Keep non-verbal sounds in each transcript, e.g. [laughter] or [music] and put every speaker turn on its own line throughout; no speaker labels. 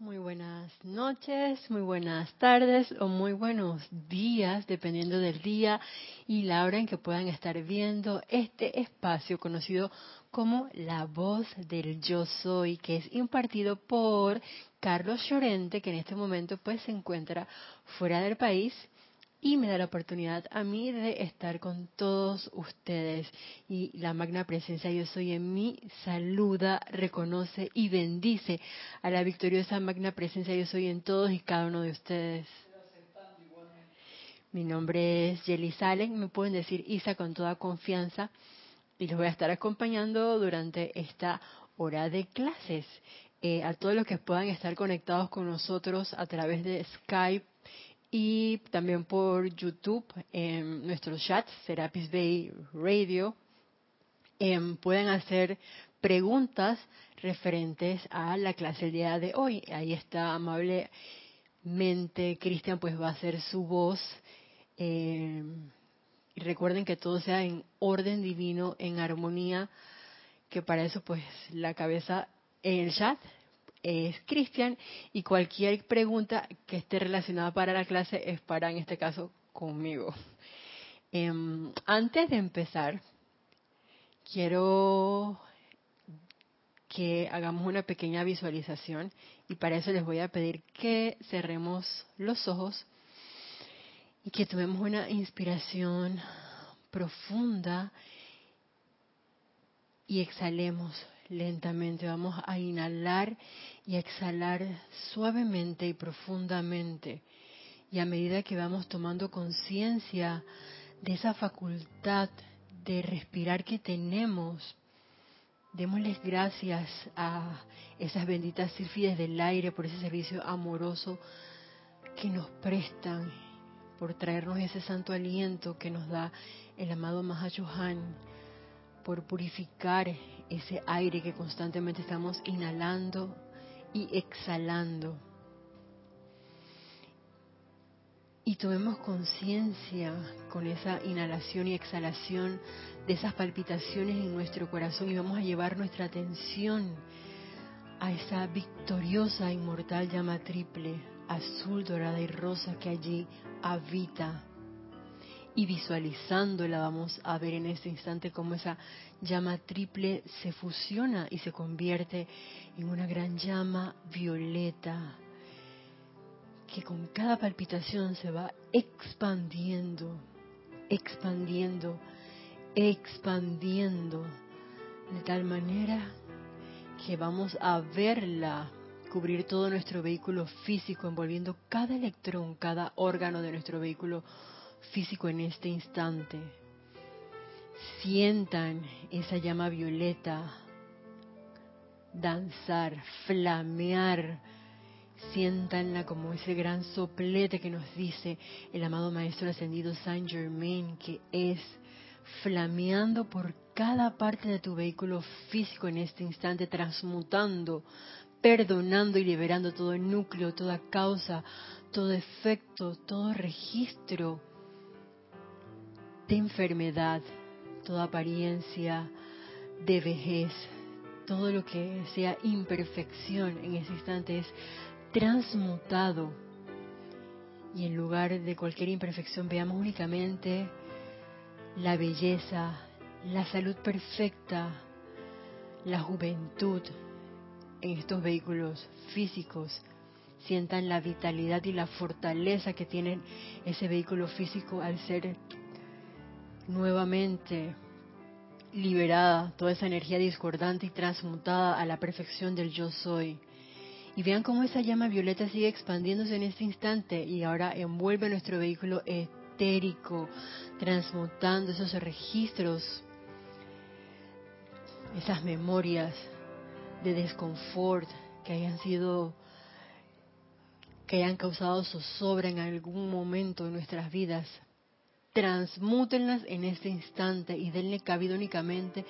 Muy buenas noches, muy buenas tardes o muy buenos días, dependiendo del día y la hora en que puedan estar viendo este espacio conocido como La Voz del Yo Soy, que es impartido por Carlos Llorente, que en este momento pues se encuentra fuera del país y me da la oportunidad a mí de estar con todos ustedes. Y la magna presencia yo soy en mí saluda, reconoce y bendice a la victoriosa magna presencia yo soy en todos y cada uno de ustedes. Mi nombre es Jelly Salen, me pueden decir Isa con toda confianza y los voy a estar acompañando durante esta hora de clases. Eh, a todos los que puedan estar conectados con nosotros a través de Skype, y también por YouTube en nuestros chats, Serapis Bay Radio. Em, pueden hacer preguntas referentes a la clase del día de hoy. Ahí está amablemente Cristian, pues va a hacer su voz. Em, y recuerden que todo sea en orden divino, en armonía, que para eso pues la cabeza en el chat es Cristian y cualquier pregunta que esté relacionada para la clase es para, en este caso, conmigo. Em, antes de empezar, quiero que hagamos una pequeña visualización y para eso les voy a pedir que cerremos los ojos y que tomemos una inspiración profunda y exhalemos lentamente. Vamos a inhalar y exhalar suavemente y profundamente. Y a medida que vamos tomando conciencia de esa facultad de respirar que tenemos, démosles gracias a esas benditas sirfides del aire por ese servicio amoroso que nos prestan, por traernos ese santo aliento que nos da el amado Mahachohan, por purificar ese aire que constantemente estamos inhalando y exhalando. Y tomemos conciencia con esa inhalación y exhalación de esas palpitaciones en nuestro corazón y vamos a llevar nuestra atención a esa victoriosa inmortal llama triple, azul, dorada y rosa que allí habita y visualizándola vamos a ver en este instante cómo esa llama triple se fusiona y se convierte en una gran llama violeta que con cada palpitación se va expandiendo, expandiendo, expandiendo, de tal manera que vamos a verla cubrir todo nuestro vehículo físico, envolviendo cada electrón, cada órgano de nuestro vehículo físico en este instante. Sientan esa llama violeta danzar, flamear. Siéntanla como ese gran soplete que nos dice el amado Maestro Ascendido Saint Germain, que es flameando por cada parte de tu vehículo físico en este instante, transmutando, perdonando y liberando todo núcleo, toda causa, todo efecto, todo registro de enfermedad, toda apariencia de vejez, todo lo que sea imperfección en ese instante es transmutado y en lugar de cualquier imperfección veamos únicamente la belleza, la salud perfecta, la juventud en estos vehículos físicos. Sientan la vitalidad y la fortaleza que tiene ese vehículo físico al ser nuevamente liberada toda esa energía discordante y transmutada a la perfección del yo soy. Y vean cómo esa llama violeta sigue expandiéndose en este instante y ahora envuelve nuestro vehículo etérico, transmutando esos registros, esas memorias de desconfort que hayan sido que hayan causado zozobra en algún momento de nuestras vidas transmútenlas en este instante y denle cabida únicamente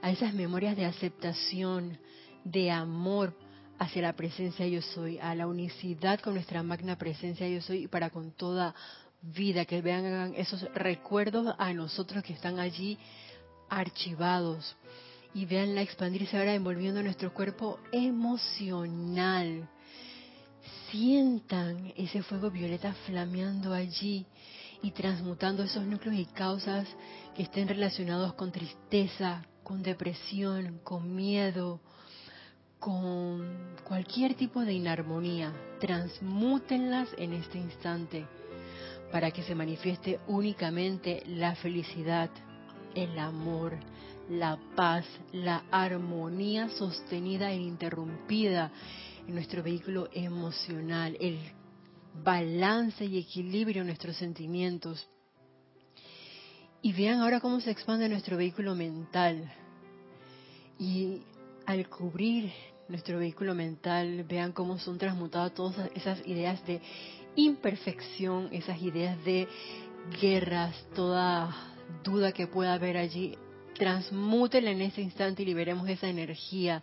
a esas memorias de aceptación, de amor hacia la presencia yo soy, a la unicidad con nuestra magna presencia yo soy y para con toda vida, que vean esos recuerdos a nosotros que están allí archivados y veanla expandirse ahora envolviendo nuestro cuerpo emocional. Sientan ese fuego violeta flameando allí y transmutando esos núcleos y causas que estén relacionados con tristeza, con depresión, con miedo, con cualquier tipo de inarmonía. Transmútenlas en este instante para que se manifieste únicamente la felicidad, el amor, la paz, la armonía sostenida e interrumpida en nuestro vehículo emocional, el balance y equilibrio en nuestros sentimientos. Y vean ahora cómo se expande nuestro vehículo mental. Y al cubrir nuestro vehículo mental, vean cómo son transmutadas todas esas ideas de imperfección, esas ideas de guerras, toda duda que pueda haber allí, transmútela en ese instante y liberemos esa energía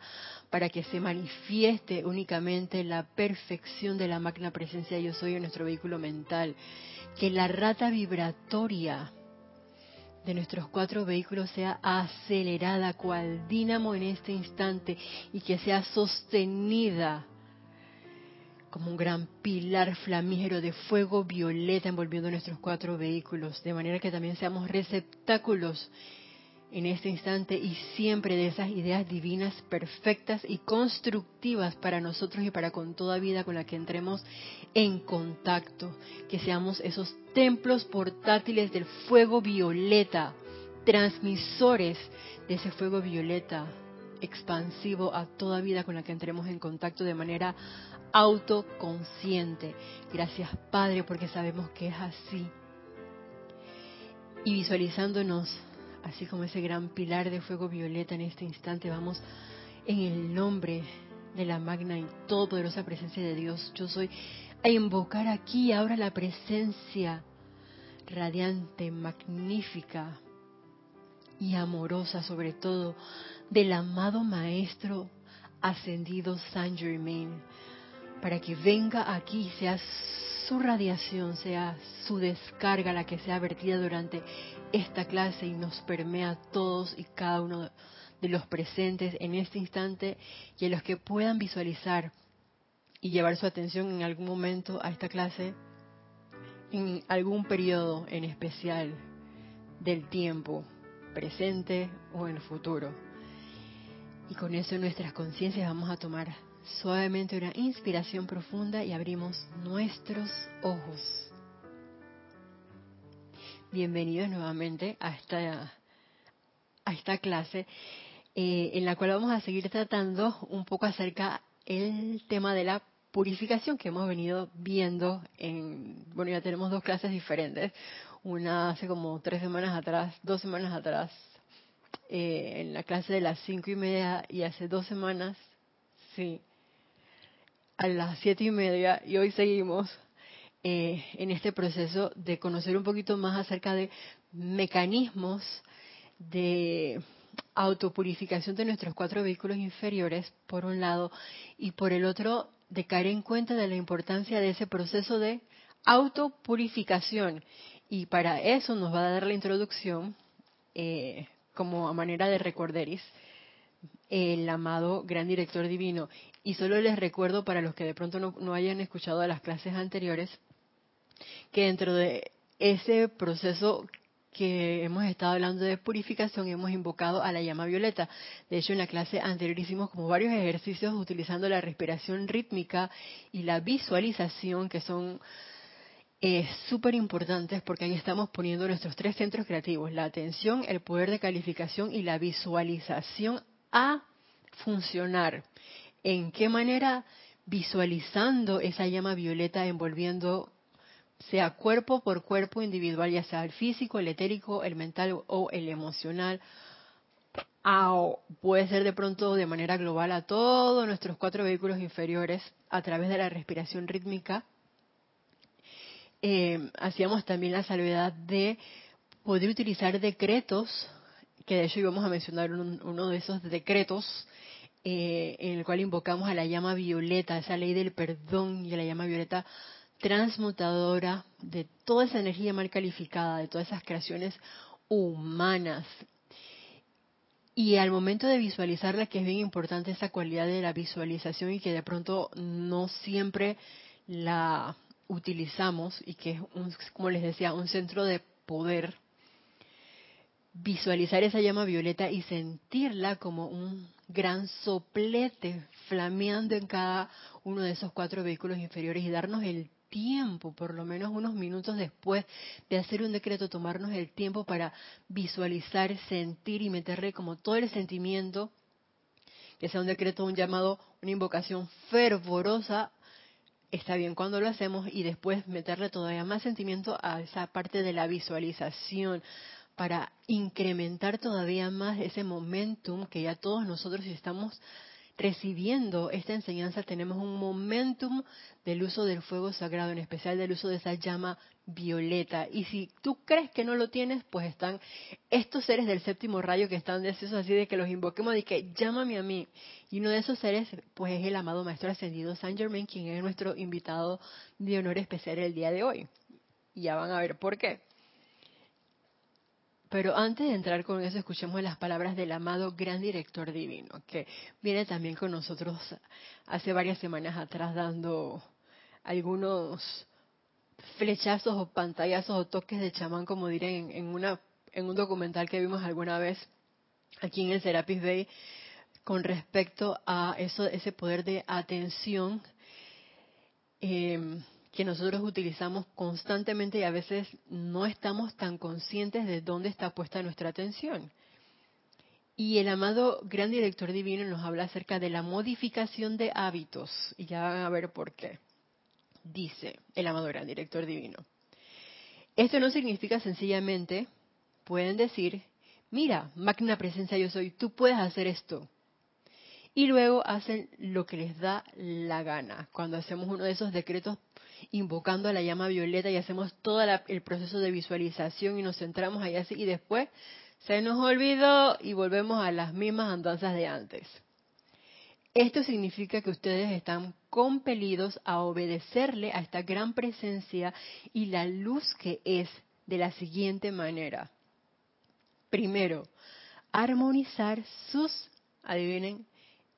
para que se manifieste únicamente la perfección de la magna presencia yo soy en nuestro vehículo mental. Que la rata vibratoria de nuestros cuatro vehículos sea acelerada cual dínamo en este instante y que sea sostenida como un gran pilar flamígero de fuego violeta envolviendo nuestros cuatro vehículos, de manera que también seamos receptáculos en este instante y siempre de esas ideas divinas perfectas y constructivas para nosotros y para con toda vida con la que entremos en contacto, que seamos esos templos portátiles del fuego violeta, transmisores de ese fuego violeta expansivo a toda vida con la que entremos en contacto de manera autoconsciente. Gracias Padre porque sabemos que es así. Y visualizándonos así como ese gran pilar de fuego violeta en este instante, vamos en el nombre de la magna y todopoderosa presencia de Dios. Yo soy a invocar aquí ahora la presencia radiante, magnífica y amorosa sobre todo del amado Maestro ascendido Saint Germain, para que venga aquí, sea su radiación, sea su descarga la que sea vertida durante esta clase y nos permea a todos y cada uno de los presentes en este instante y a los que puedan visualizar y llevar su atención en algún momento a esta clase, en algún periodo en especial del tiempo, presente o en el futuro. Y con eso nuestras conciencias vamos a tomar suavemente una inspiración profunda y abrimos nuestros ojos. Bienvenidos nuevamente a esta, a esta clase eh, en la cual vamos a seguir tratando un poco acerca el tema de la purificación que hemos venido viendo en, bueno, ya tenemos dos clases diferentes, una hace como tres semanas atrás, dos semanas atrás, eh, en la clase de las cinco y media y hace dos semanas, sí, a las siete y media y hoy seguimos eh, en este proceso de conocer un poquito más acerca de mecanismos de autopurificación de nuestros cuatro vehículos inferiores, por un lado, y por el otro, de caer en cuenta de la importancia de ese proceso de autopurificación. Y para eso nos va a dar la introducción, eh, como a manera de recorderis, el amado gran director divino. Y solo les recuerdo para los que de pronto no, hayan escuchado las clases anteriores, que dentro de ese proceso que hemos estado hablando de purificación, hemos invocado a la llama violeta. De hecho, en la clase anterior hicimos como varios ejercicios utilizando la respiración rítmica y la visualización, que son eh, súper importantes porque ahí estamos poniendo nuestros tres centros creativos, la atención, el poder de calificación y la visualización a funcionar. ¿En qué manera? Visualizando esa llama violeta envolviendo sea cuerpo por cuerpo individual, ya sea el físico, el etérico, el mental o el emocional, o puede ser de pronto de manera global a todos nuestros cuatro vehículos inferiores a través de la respiración rítmica. Eh, hacíamos también la salvedad de poder utilizar decretos, que de hecho íbamos a mencionar uno de esos decretos, eh, en el cual invocamos a la llama violeta, esa ley del perdón y a la llama violeta transmutadora de toda esa energía mal calificada, de todas esas creaciones humanas. Y al momento de visualizarla, que es bien importante esa cualidad de la visualización y que de pronto no siempre la utilizamos y que es, un, como les decía, un centro de poder, visualizar esa llama violeta y sentirla como un gran soplete flameando en cada uno de esos cuatro vehículos inferiores y darnos el tiempo, por lo menos unos minutos después de hacer un decreto, tomarnos el tiempo para visualizar, sentir y meterle como todo el sentimiento, que sea un decreto, un llamado, una invocación fervorosa, está bien cuando lo hacemos y después meterle todavía más sentimiento a esa parte de la visualización para incrementar todavía más ese momentum que ya todos nosotros estamos recibiendo esta enseñanza tenemos un momentum del uso del fuego sagrado, en especial del uso de esa llama violeta. Y si tú crees que no lo tienes, pues están estos seres del séptimo rayo que están deseosos así de que los invoquemos y que llámame a mí. Y uno de esos seres, pues es el amado Maestro Ascendido Saint Germain, quien es nuestro invitado de honor especial el día de hoy. Y ya van a ver por qué. Pero antes de entrar con eso, escuchemos las palabras del amado gran director divino, que viene también con nosotros hace varias semanas atrás dando algunos flechazos o pantallazos o toques de chamán, como diré, en, una, en un documental que vimos alguna vez aquí en el Serapis Bay, con respecto a eso, ese poder de atención. Eh, que nosotros utilizamos constantemente y a veces no estamos tan conscientes de dónde está puesta nuestra atención. Y el amado gran director divino nos habla acerca de la modificación de hábitos, y ya van a ver por qué. Dice el amado gran director divino. Esto no significa sencillamente, pueden decir, mira, magna presencia yo soy, tú puedes hacer esto. Y luego hacen lo que les da la gana. Cuando hacemos uno de esos decretos invocando a la llama violeta y hacemos todo el proceso de visualización y nos centramos ahí así y después se nos olvidó y volvemos a las mismas andanzas de antes. Esto significa que ustedes están compelidos a obedecerle a esta gran presencia y la luz que es de la siguiente manera. Primero, armonizar sus, adivinen,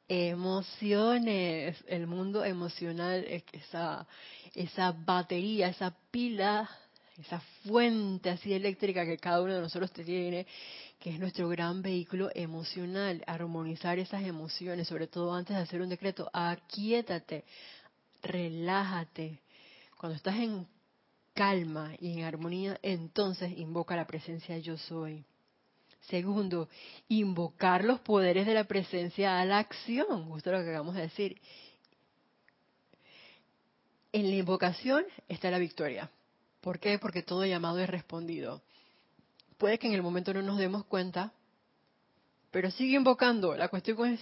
emociones, el mundo emocional, esa, esa batería, esa pila, esa fuente así eléctrica que cada uno de nosotros tiene, que es nuestro gran vehículo emocional, armonizar esas emociones, sobre todo antes de hacer un decreto, aquíétate, relájate. Cuando estás en calma y en armonía, entonces invoca la presencia yo soy. Segundo, invocar los poderes de la presencia a la acción, justo lo que acabamos de decir. En la invocación está la victoria. ¿Por qué? Porque todo llamado es respondido. Puede que en el momento no nos demos cuenta, pero sigue invocando. La cuestión es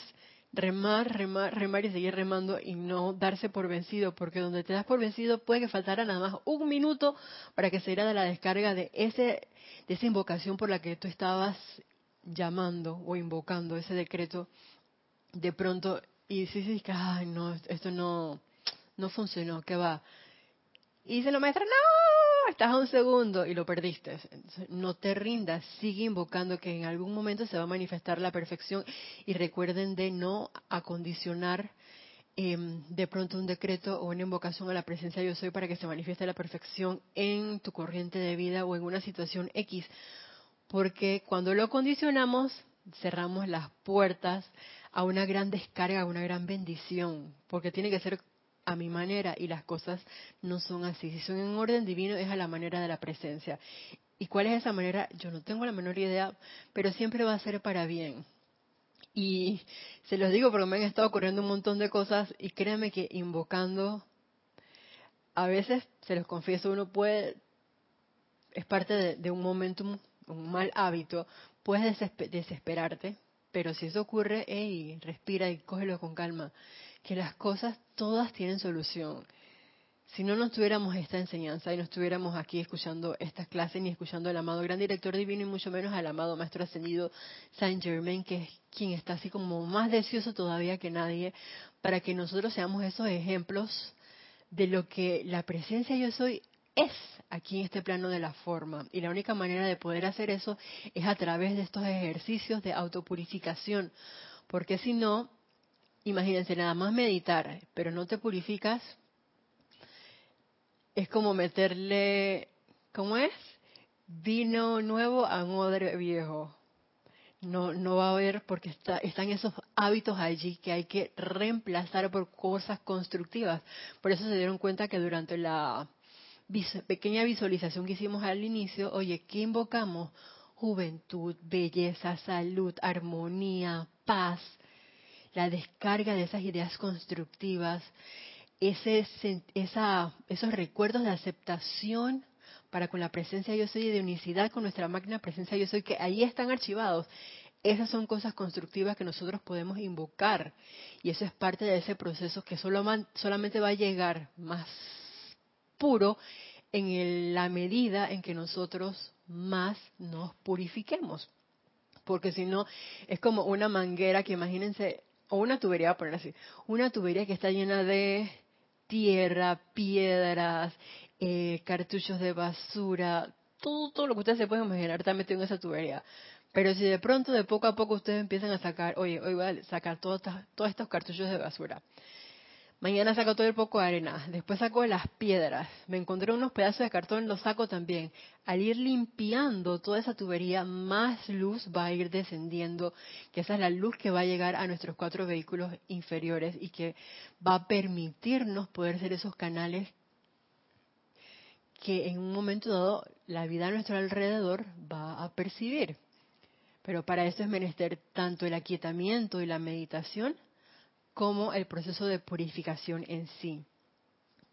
remar, remar, remar y seguir remando y no darse por vencido, porque donde te das por vencido puede que faltara nada más un minuto para que se diera de la descarga de ese de esa invocación por la que tú estabas llamando o invocando ese decreto de pronto y sí, ay no, esto no no funcionó, ¿qué va? Y dice la maestra, no, estás a un segundo y lo perdiste. no te rindas, sigue invocando que en algún momento se va a manifestar la perfección y recuerden de no acondicionar em, de pronto un decreto o una invocación a la presencia yo soy para que se manifieste la perfección en tu corriente de vida o en una situación X. Porque cuando lo condicionamos, cerramos las puertas a una gran descarga, a una gran bendición, porque tiene que ser a mi manera y las cosas no son así. Si son en orden divino es a la manera de la presencia. ¿Y cuál es esa manera? Yo no tengo la menor idea, pero siempre va a ser para bien. Y se los digo porque me han estado ocurriendo un montón de cosas y créanme que invocando, a veces, se los confieso, uno puede, es parte de, un momentum, un mal hábito, puedes desesperarte, pero si eso ocurre, hey, respira y cógelo con calma que las cosas todas tienen solución. Si no nos tuviéramos esta enseñanza y no estuviéramos aquí escuchando estas clases ni escuchando al amado gran director divino y mucho menos al amado maestro ascendido Saint Germain, que es quien está así como más deseoso todavía que nadie, para que nosotros seamos esos ejemplos de lo que la presencia yo soy es aquí en este plano de la forma. Y la única manera de poder hacer eso es a través de estos ejercicios de autopurificación, porque si no, imagínense, nada más meditar, pero no te purificas, es como meterle, ¿cómo es? Vino nuevo a un odre viejo. No, no va a haber porque está, están esos hábitos allí que hay que reemplazar por cosas constructivas. Por eso se dieron cuenta que durante la pequeña visualización que hicimos al inicio, oye, ¿qué invocamos? Juventud, belleza, salud, armonía, paz, la descarga de esas ideas constructivas, ese, esa, esos recuerdos de aceptación para con la presencia yo soy y de unicidad con nuestra máquina presencia yo soy, que ahí están archivados. Esas son cosas constructivas que nosotros podemos invocar. Y eso es parte de ese proceso que solo solamente va a llegar más puro en la medida en que nosotros más nos purifiquemos. Porque si no, es como una manguera que imagínense, o una tubería, a poner así, una tubería que está llena de tierra, piedras, eh, cartuchos de basura, todo, todo lo que ustedes se pueden imaginar está metido en esa tubería. Pero si de pronto, de poco a poco, ustedes empiezan a sacar, oye, hoy voy a sacar todos estos cartuchos de basura, Mañana saco todo el poco de arena, después saco las piedras, me encontré unos pedazos de cartón, los saco también. Al ir limpiando toda esa tubería, más luz va a ir descendiendo, que esa es la luz que va a llegar a nuestros cuatro vehículos inferiores y que va a permitirnos poder ser esos canales que en un momento dado la vida a nuestro alrededor va a percibir. Pero para eso es menester tanto el aquietamiento y la meditación como el proceso de purificación en sí.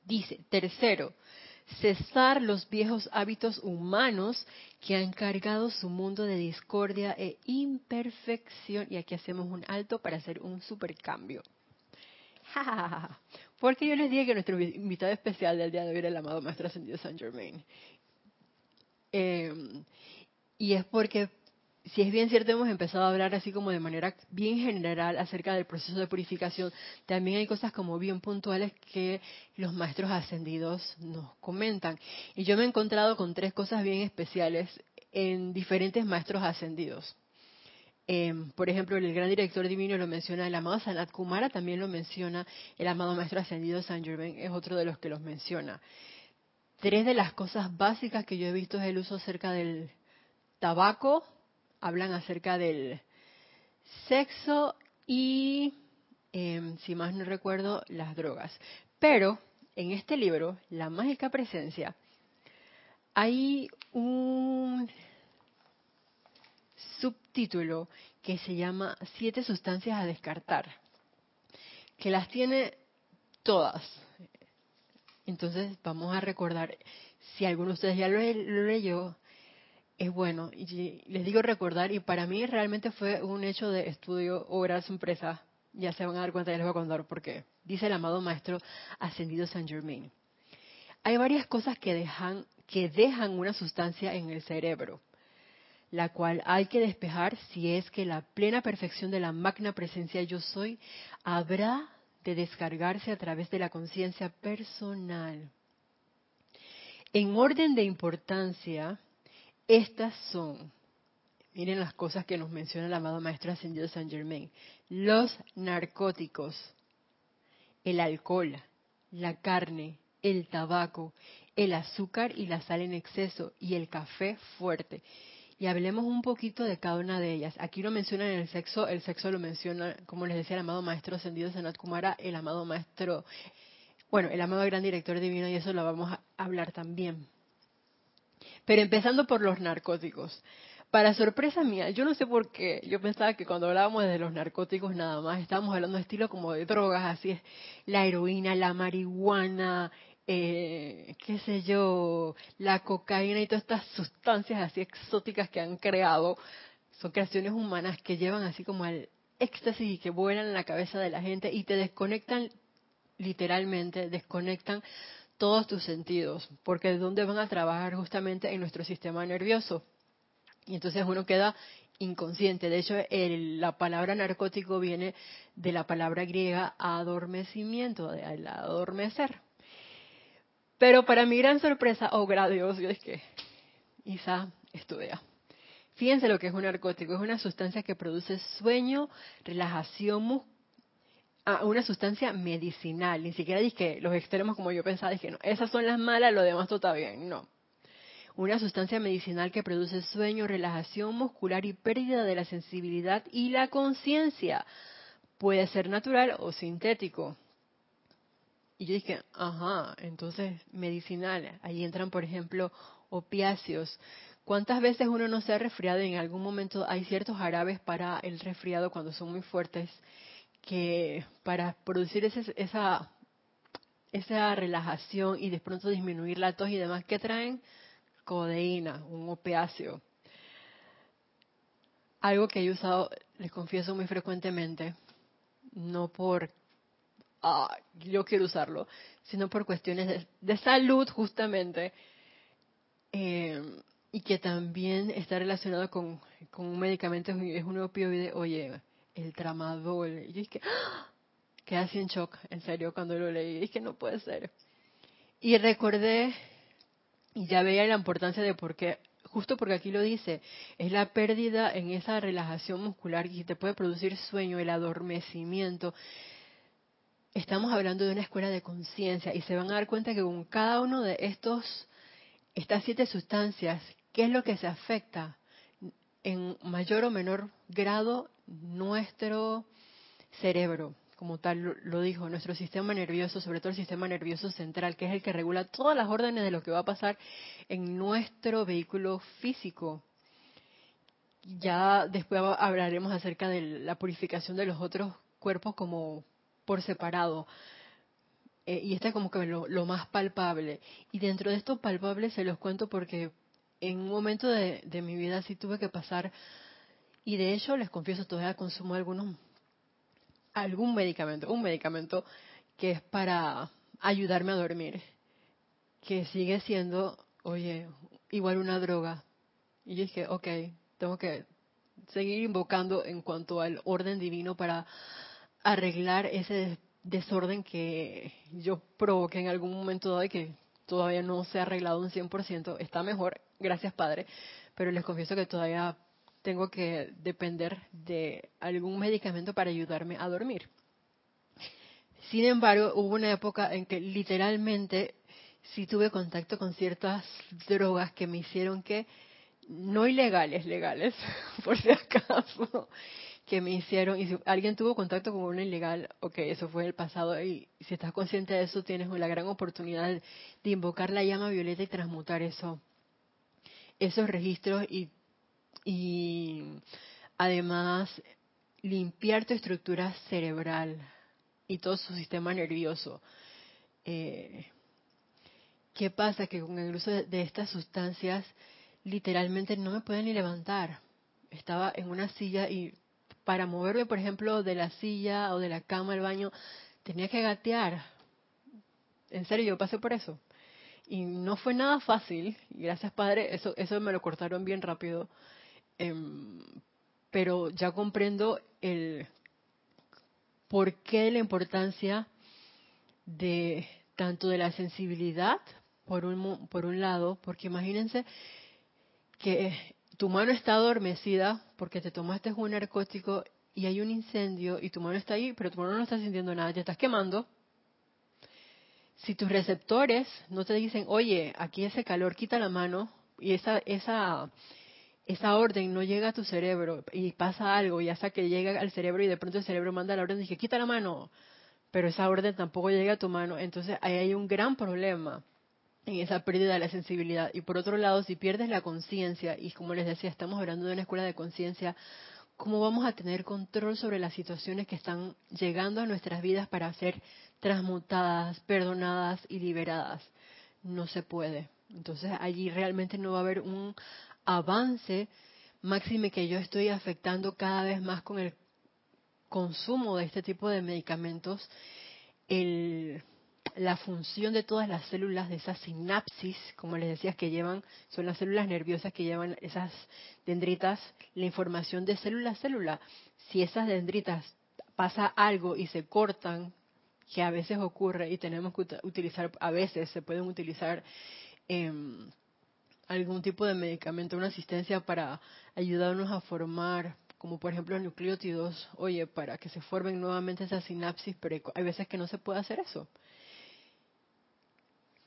Dice, tercero, cesar los viejos hábitos humanos que han cargado su mundo de discordia e imperfección. Y aquí hacemos un alto para hacer un supercambio. [laughs] Porque yo les dije que nuestro invitado especial del día de hoy era el amado Maestro Ascendido San Germain. Em, y es porque si es bien cierto, hemos empezado a hablar así como de manera bien general acerca del proceso de purificación, también hay cosas como bien puntuales que los maestros ascendidos nos comentan. Y yo me he encontrado con tres cosas bien especiales en diferentes maestros ascendidos. Em, por ejemplo, el gran director divino lo menciona, el amado Sanat Kumara también lo menciona, el amado maestro ascendido San Germain es otro de los que los menciona. Tres de las cosas básicas que yo he visto es el uso acerca del tabaco, hablan acerca del sexo y, em, si más no recuerdo, las drogas. Pero en este libro, La Mágica Presencia, hay un subtítulo que se llama Siete sustancias a descartar, que las tiene todas. Entonces vamos a recordar, si alguno de ustedes ya lo, leyó, es bueno. Y les digo recordar, y para mí realmente fue un hecho de estudio o gran sorpresa. Ya se van a dar cuenta, ya les voy a contar por qué. Dice el amado maestro ascendido Saint Germain. Hay varias cosas que dejan, que dejan una sustancia en el cerebro, la cual hay que despejar si es que la plena perfección de la magna presencia yo soy habrá de descargarse a través de la conciencia personal. En orden de importancia, estas son, miren las cosas que nos menciona el amado Maestro Ascendido San Germain, los narcóticos, el alcohol, la carne, el tabaco, el azúcar y la sal en exceso y el café fuerte. Y hablemos un poquito de cada una de ellas. Aquí lo mencionan en el sexo, el sexo lo menciona, como les decía, el amado Maestro Ascendido Sanat Kumara, el amado Maestro, bueno, el amado Gran Director Divino, y eso lo vamos a hablar también. Pero empezando por los narcóticos. Para sorpresa mía, yo no sé por qué, yo pensaba que cuando hablábamos de los narcóticos nada más, estábamos hablando de estilo como de drogas, así es, la heroína, la marihuana, eh, qué sé yo, la cocaína y todas estas sustancias así exóticas que han creado, son creaciones humanas que llevan así como al éxtasis y que vuelan en la cabeza de la gente y te desconectan literalmente, desconectan todos tus sentidos, porque de dónde van a trabajar justamente en nuestro sistema nervioso. Y entonces uno queda inconsciente. De hecho, la palabra narcótico viene de la palabra griega adormecimiento, de adormecer. Pero para mi gran sorpresa, oh gracias es que Isa estudia. Fíjense lo que es un narcótico. Es una sustancia que produce sueño, relajación a una sustancia medicinal, ni siquiera dije los extremos como yo pensaba, dije, no, esas son las malas, lo demás todo está bien, no. Una sustancia medicinal que produce sueño, relajación muscular y pérdida de la sensibilidad y la conciencia. Puede ser natural o sintético. Y yo dije, ajá, entonces medicinal. Ahí entran, por ejemplo, opiáceos. ¿Cuántas veces uno no se ha resfriado y en algún momento hay ciertos jarabes para el resfriado cuando son muy fuertes que para producir ese, esa, esa relajación y de pronto disminuir la tos y demás, ¿qué traen? Codeína, un opiáceo. Algo que he usado, les confieso muy frecuentemente, no por ah, yo quiero usarlo, sino por cuestiones de, salud justamente, eh, y que también está relacionado con, con un medicamento, es un opioide, oye, el tramadol. Y yo dije, ¡Ah! quedé así en shock, en serio, cuando lo leí. Dije, no puede ser. Y recordé, y ya veía la importancia de por qué, justo porque aquí lo dice, es la pérdida en esa relajación muscular que te puede producir sueño, el adormecimiento. Estamos hablando de una escuela de conciencia y se van a dar cuenta que con cada uno de estos, estas siete sustancias, ¿qué es lo que se afecta? En mayor o menor grado nuestro cerebro, como tal lo dijo, nuestro sistema nervioso, sobre todo el sistema nervioso central, que es el que regula todas las órdenes de lo que va a pasar en nuestro vehículo físico. Ya después hablaremos acerca de la purificación de los otros cuerpos como por separado. Eh, y este es como que lo, más palpable. Y dentro de esto palpable se los cuento porque en un momento de mi vida sí tuve que pasar y de hecho, les confieso, todavía consumo algunos, algún medicamento, un medicamento que es para ayudarme a dormir, que sigue siendo, oye, igual una droga. Y yo dije, ok, tengo que seguir invocando en cuanto al orden divino para arreglar ese desorden que yo provoqué en algún momento dado y que todavía no se ha arreglado un 100%. Está mejor, gracias Padre, pero les confieso que todavía tengo que depender de algún medicamento para ayudarme a dormir. Sin embargo, hubo una época en que literalmente sí tuve contacto con ciertas drogas que me hicieron que, no ilegales, legales, [laughs] por si acaso, que me hicieron, y si alguien tuvo contacto con una ilegal, ok, eso fue el pasado, y si estás consciente de eso, tienes la gran oportunidad de invocar la llama violeta y transmutar eso, esos registros y y además limpiar tu estructura cerebral y todo su sistema nervioso. Eh, ¿Qué pasa? Que con el uso de, estas sustancias literalmente no me pueden ni levantar. Estaba en una silla y para moverme, por ejemplo, de la silla o de la cama al baño, tenía que gatear. En serio, yo pasé por eso. Y no fue nada fácil. Gracias, Padre, eso, eso me lo cortaron bien rápido. Em, pero ya comprendo el por qué la importancia de tanto de la sensibilidad por un por un lado, porque imagínense que tu mano está adormecida porque te tomaste un narcótico y hay un incendio y tu mano está ahí, pero tu mano no está sintiendo nada, te estás quemando. Si tus receptores no te dicen, oye, aquí ese calor, quita la mano, y esa, esa esa orden no llega a tu cerebro y pasa algo y hasta que llega al cerebro y de pronto el cerebro manda la orden y dice, quita la mano, pero esa orden tampoco llega a tu mano, entonces ahí hay un gran problema en esa pérdida de la sensibilidad. Y por otro lado, si pierdes la conciencia, y como les decía, estamos hablando de una escuela de conciencia, ¿cómo vamos a tener control sobre las situaciones que están llegando a nuestras vidas para ser transmutadas, perdonadas y liberadas? No se puede. Entonces allí realmente no va a haber un avance, máxime que yo estoy afectando cada vez más con el consumo de este tipo de medicamentos, el, la función de todas las células de esas sinapsis, como les decía, que llevan, son las células nerviosas que llevan esas dendritas, la información de célula a célula. Si esas dendritas pasa algo y se cortan, que a veces ocurre y tenemos que utilizar, a veces se pueden utilizar eh, algún tipo de medicamento, una asistencia para ayudarnos a formar como por ejemplo nucleótidos, oye, para que se formen nuevamente esas sinapsis, pero hay veces que no se puede hacer eso.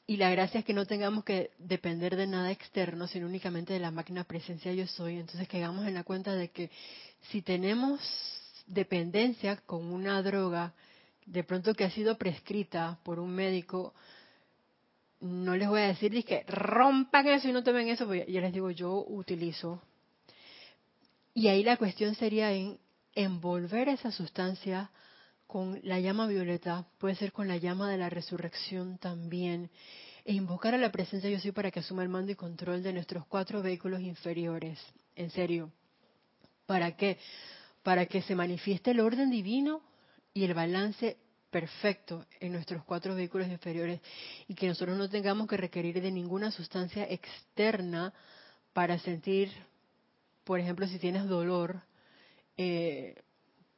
Y la gracia es que no tengamos que depender de nada externo, sino únicamente de la máquina presencia yo soy. Entonces que hagamos en la cuenta de que si tenemos dependencia con una droga, de pronto que ha sido prescrita por un médico, no les voy a decir que rompan eso y no tomen eso, porque ya les digo, yo utilizo. Y ahí la cuestión sería en envolver esa sustancia con la llama violeta, puede ser con la llama de la resurrección también, e invocar a la presencia yo soy para que asuma el mando y control de nuestros cuatro vehículos inferiores. En serio. ¿Para qué? Para que se manifieste el orden divino y el balance perfecto en nuestros cuatro vehículos inferiores y que nosotros no tengamos que requerir de ninguna sustancia externa para sentir, por ejemplo, si tienes dolor, eh,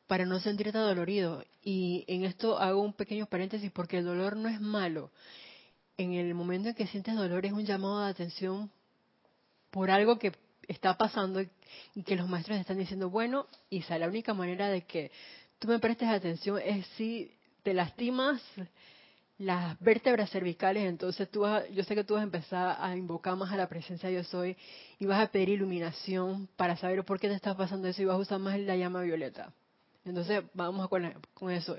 para no sentirte dolorido. Y en esto hago un pequeño paréntesis porque el dolor no es malo. En el momento en que sientes dolor es un llamado de atención por algo que está pasando y que los maestros están diciendo, bueno, Isa, la única manera de que tú me prestes atención es si te lastimas las vértebras cervicales, entonces tú vas, yo sé que tú vas a empezar a invocar más a la presencia yo soy y vas a pedir iluminación para saber por qué te está pasando eso y vas a usar más la llama violeta. Entonces vamos con, con eso.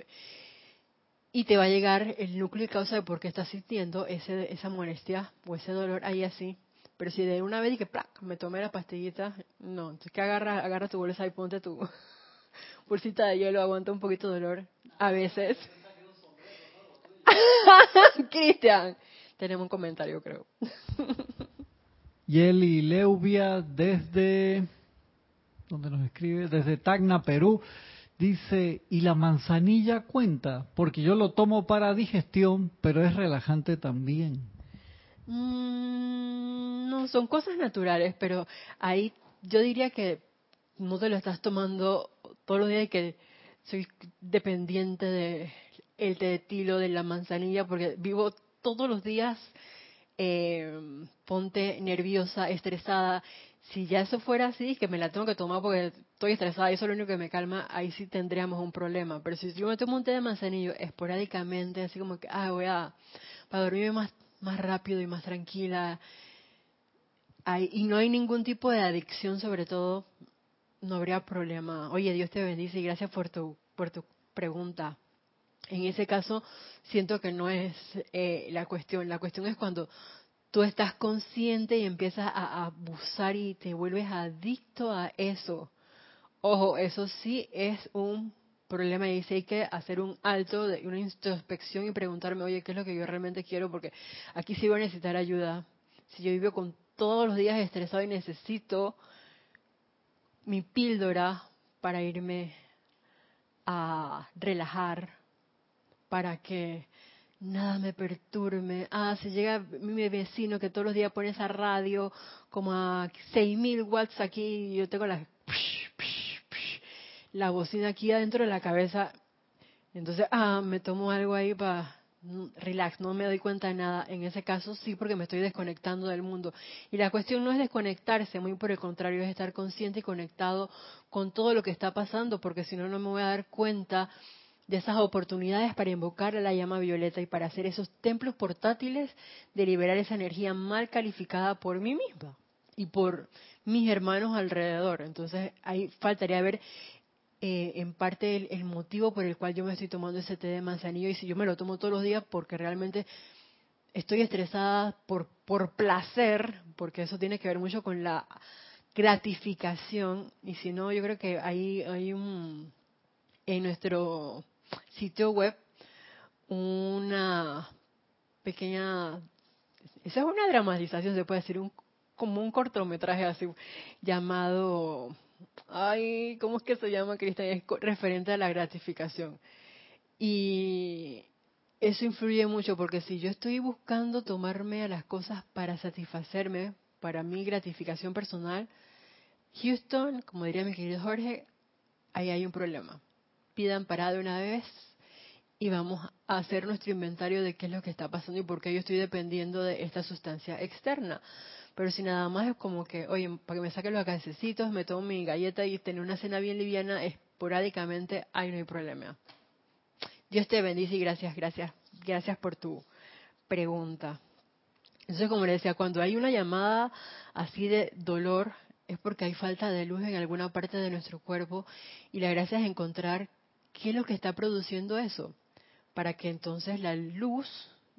Y te va a llegar el núcleo y causa de por qué estás sintiendo ese, esa molestia o ese dolor ahí así. Pero si de una vez y que me tomé la pastillita, no. Entonces que agarra, agarra tu bolsa y ponte tu [laughs] bolsita de hielo, aguanta un poquito de dolor. A veces. [laughs] Cristian, tenemos un comentario creo. [laughs]
Yeli Leubia desde, ¿dónde nos escribe? Desde Tacna, Perú. Dice, ¿y la manzanilla cuenta? Porque yo lo tomo para digestión, pero es relajante también.
Mm, no, son cosas naturales, pero ahí yo diría que no te lo estás tomando todos los días y que soy dependiente de el tetilo de la manzanilla porque vivo todos los días eh, ponte nerviosa, estresada si ya eso fuera así, que me la tengo que tomar porque estoy estresada y eso es lo único que me calma, ahí sí tendríamos un problema. Pero si yo me tomo un té de manzanillo esporádicamente, así como que, ah, voy a, para dormirme más, más rápido y más tranquila, y no hay ningún tipo de adicción sobre todo, no habría problema. Oye, Dios te bendice y gracias por tu, por tu pregunta. En ese caso, siento que no es eh, la cuestión. La cuestión es cuando tú estás consciente y empiezas a abusar y te vuelves adicto a eso. Ojo, eso sí es un problema y dice hay que hacer un alto, una introspección y preguntarme, oye, ¿qué es lo que yo realmente quiero? Porque aquí sí voy a necesitar ayuda. Si yo vivo con todos los días estresado y necesito mi píldora para irme a relajar, para que nada me perturbe. Ah, si llega mi vecino que todos los días pone esa radio como a 6000 watts aquí y yo tengo la, la bocina aquí adentro de la cabeza. Entonces, ah, me tomo algo ahí para relax, no me doy cuenta de nada. En ese caso sí, porque me estoy desconectando del mundo. Y la cuestión no es desconectarse, muy por el contrario, es estar consciente y conectado con todo lo que está pasando, porque si no, no me voy a dar cuenta de esas oportunidades para invocar a la llama violeta y para hacer esos templos portátiles de liberar esa energía mal calificada por mí misma y por mis hermanos alrededor. Entonces ahí faltaría ver eh, en parte el, motivo por el cual yo me estoy tomando ese té de manzanillo y si yo me lo tomo todos los días porque realmente estoy estresada por, por placer, porque eso tiene que ver mucho con la gratificación y si no yo creo que ahí hay un en nuestro sitio web una pequeña, esa es una dramatización, se puede decir, un, como un cortometraje así llamado, ay, ¿cómo es que se llama, Cristian? Es referente a la gratificación. Y eso influye mucho porque si yo estoy buscando tomarme a las cosas para satisfacerme, para mi gratificación personal, Houston, como diría mi querido Jorge, ahí hay un problema para de una vez y vamos a hacer nuestro inventario de qué es lo que está pasando y por qué yo estoy dependiendo de esta sustancia externa. Pero si nada más es como que, oye, para que me saquen los gasecitos, me tomo mi galleta y tener una cena bien liviana esporádicamente, ahí no hay problema. Dios te bendice y gracias, gracias, gracias por tu pregunta. Entonces, como le decía, cuando hay una llamada así de dolor, es porque hay falta de luz en alguna parte de nuestro cuerpo y la gracia es encontrar qué es lo que está produciendo eso, para que entonces la luz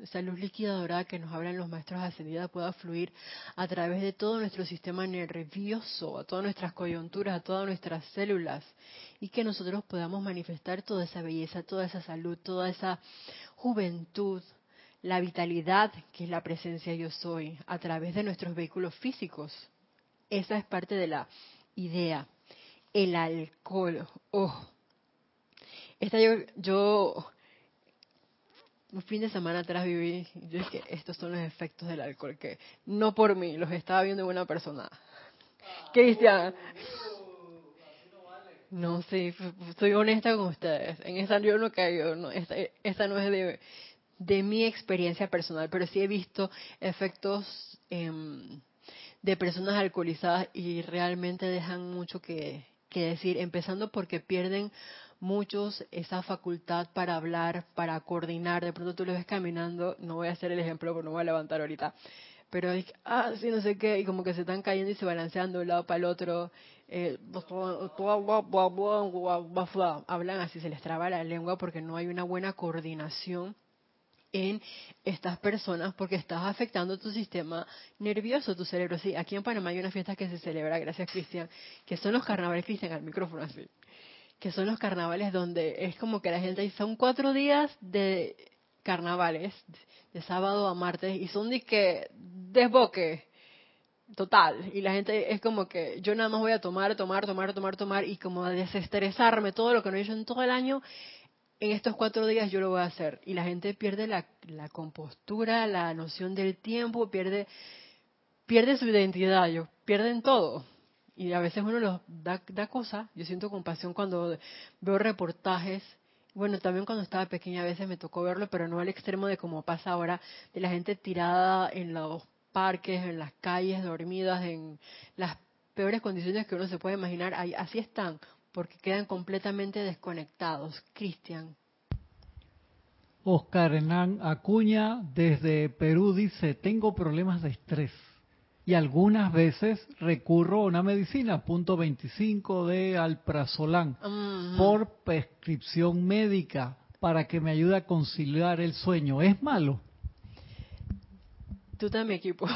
esa luz líquida dorada que nos hablan los maestros ascendidos pueda fluir a través de todo nuestro sistema nervioso, a todas nuestras coyunturas, a todas nuestras células, y que nosotros podamos manifestar toda esa belleza, toda esa salud, toda esa juventud, la vitalidad que es la presencia yo soy, a través de nuestros vehículos físicos. Esa es parte de la idea. El alcohol. Oh. Esta yo, yo un fin de semana atrás viví, yo dije, estos son los efectos del alcohol, que no por mí, los estaba viendo en una persona. Cristian. No, sí, soy honesta con ustedes. En esta yo no caigo, no, esta, no es de, de mi experiencia personal, pero sí he visto efectos em, de personas alcoholizadas y realmente dejan mucho que, que decir, empezando porque pierden muchos esa facultad para hablar, para coordinar. De pronto tú lo ves caminando, no voy a hacer el ejemplo porque no voy a levantar ahorita, pero es, ah, sí, no sé qué, y como que se están cayendo y se balanceando de un lado para el otro. Eh, hablan así, se les traba la lengua porque no hay una buena coordinación en estas personas porque estás afectando tu sistema nervioso, tu cerebro. Sí, aquí en Panamá hay una fiesta que se celebra, gracias Cristian, que son los carnavales Cristian al micrófono así que son los carnavales donde es como que la gente dice, son cuatro días de carnavales, de sábado a martes, y son de que desboque total. Y la gente es como que yo nada más voy a tomar, tomar, tomar, tomar, tomar, y como a desestresarme todo lo que no he hecho en todo el año, en estos cuatro días yo lo voy a hacer. Y la gente pierde la, compostura, la noción del tiempo, pierde, pierde su identidad, yo, pierden todo y a veces uno los da, da cosa. Yo siento compasión cuando veo reportajes. Bueno, también cuando estaba pequeña a veces me tocó verlo, pero no al extremo de como pasa ahora, de la gente tirada en los parques, en las calles, dormidas, en las peores condiciones que uno se puede imaginar. Así están, porque quedan completamente desconectados. Cristian.
Oscar Hernán Acuña desde Perú dice, tengo problemas de estrés y algunas veces recurro a una medicina, punto 25 de alprazolam, por prescripción médica para que me ayude a conciliar el sueño. ¿Es malo?
Tú también, equipo.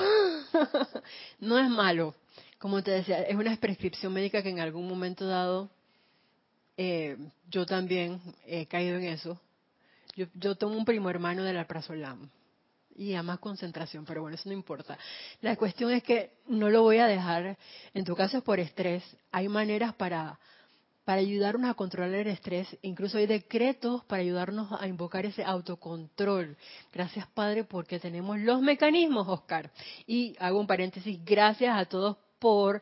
[laughs] no es malo. Como te decía, es una prescripción médica que en algún momento dado eh, yo también he caído en eso. Yo, yo tomo un primo hermano del alprazolam y a más concentración, pero bueno, eso no importa. La cuestión es que no lo voy a dejar, en tu caso es por estrés, hay maneras para, para ayudarnos a controlar el estrés, incluso hay decretos para ayudarnos a invocar ese autocontrol. Gracias Padre porque tenemos los mecanismos, Oscar. Y hago un paréntesis, gracias a todos por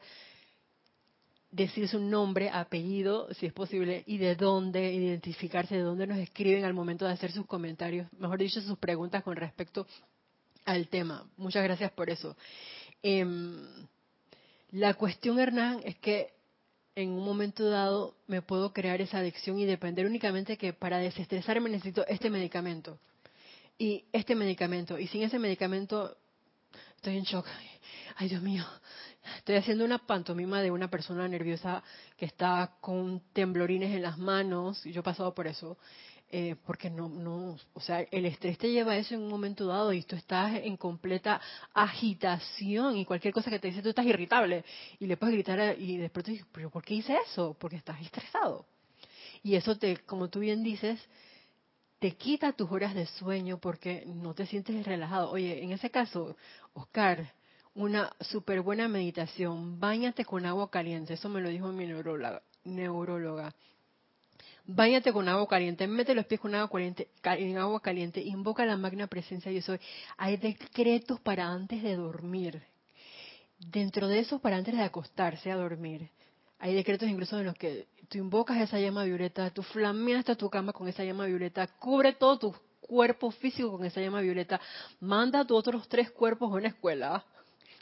decir su nombre, apellido, si es posible, y de dónde, identificarse, de dónde nos escriben al momento de hacer sus comentarios, mejor dicho, sus preguntas con respecto al tema. Muchas gracias por eso. Em, la cuestión, Hernán, es que en un momento dado me puedo crear esa adicción y depender únicamente que para desestresarme necesito este medicamento y este medicamento y sin ese medicamento estoy en shock. Ay, Dios mío, Estoy haciendo una pantomima de una persona nerviosa que está con temblorines en las manos, y yo he pasado por eso, eh, porque no, no, o sea, el estrés te lleva a eso en un momento dado y tú estás en completa agitación y cualquier cosa que te dice tú estás irritable y le puedes gritar y después te dices, pero ¿por qué hice eso? Porque estás estresado. Y eso te, como tú bien dices, te quita tus horas de sueño porque no te sientes relajado. Oye, en ese caso, Oscar, una súper buena meditación. Báñate con agua caliente. Eso me lo dijo mi neuróloga. Báñate con agua caliente, mete los pies con agua caliente, en agua caliente, invoca la magna presencia yo soy. Hay decretos para antes de dormir. Dentro de esos para antes de acostarse a dormir. Hay decretos incluso en los que tú invocas esa llama violeta, tú flameas hasta tu cama con esa llama violeta, cubre todo tu cuerpo físico con esa llama violeta, manda a tus otros tres cuerpos a una escuela,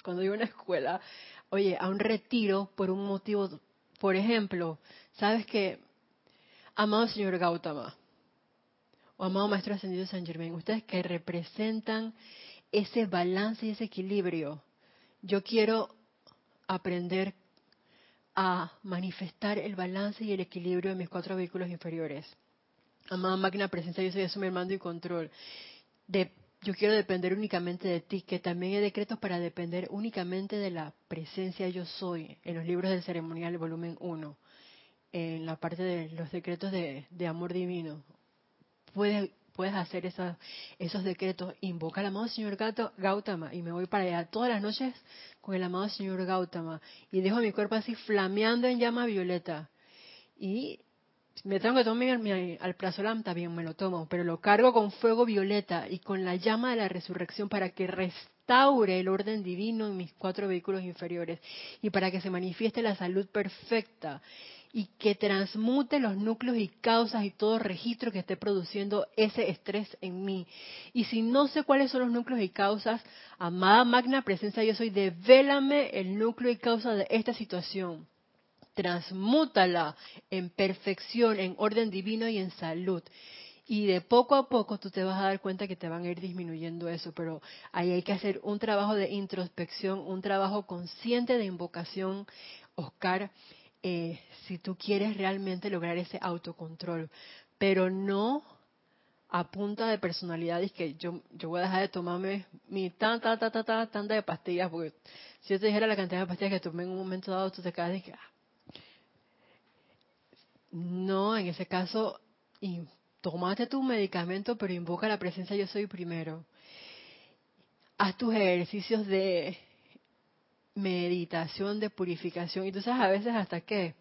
cuando digo una escuela, oye, a un retiro por un motivo, por ejemplo, sabes que, amado señor Gautama, o amado maestro ascendido San Germain, ustedes que representan ese balance y ese equilibrio, yo quiero aprender a manifestar el balance y el equilibrio de mis cuatro vehículos inferiores. Amada máquina presencia, yo soy asume mando y control. De, yo quiero depender únicamente de ti, que también hay decretos para depender únicamente de la presencia yo soy, en los libros del ceremonial, volumen 1, en la parte de los decretos de, de amor divino. Puedes puedes hacer esos decretos. Invoca al amado señor Gautama y me voy para allá todas las noches con el amado señor Gautama y dejo mi cuerpo así flameando en llama violeta. Y me tengo que tomar al plazolam también me lo tomo, pero lo cargo con fuego violeta y con la llama de la resurrección para que restaure el orden divino en mis cuatro vehículos inferiores y para que se manifieste la salud perfecta y que transmute los núcleos y causas y todo registro que esté produciendo ese estrés en mí. Y si no sé cuáles son los núcleos y causas, amada magna presencia yo soy, devélame el núcleo y causa de esta situación. Transmútala en perfección, en orden divino y en salud. Y de poco a poco tú te vas a dar cuenta que te van a ir disminuyendo eso, pero ahí hay que hacer un trabajo de introspección, un trabajo consciente de invocación, Oscar, eh, si tú quieres realmente lograr ese autocontrol, pero no a punta de personalidad y que yo, yo voy a dejar de tomarme mi tan, tan, tan, tan, tanta de pastillas, porque si yo te dijera la cantidad de pastillas que tomé en un momento dado, tú te quedas de que, ah". no, en ese caso, y tomate tu medicamento, pero invoca la presencia yo soy primero. Haz tus ejercicios de meditación de purificación. Y tú sabes a veces hasta qué.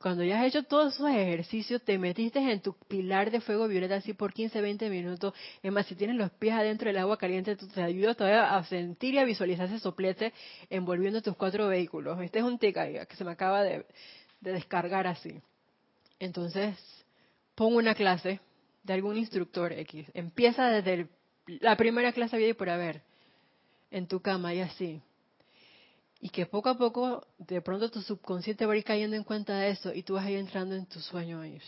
Cuando ya has hecho todos esos ejercicios, te metiste en tu pilar de fuego violeta así por 15, 20 minutos. Es más, si tienes los pies adentro del agua caliente, tú te ayudas todavía a sentir y a visualizar ese soplete envolviendo tus cuatro vehículos. Este es un tica que se me acaba de, de descargar así. Entonces, pongo una clase de algún instructor X. Empieza desde la primera clase había y por haber en tu cama y así y que poco a poco de pronto tu subconsciente va a ir cayendo en cuenta de eso y tú vas a ir entrando en tu sueño y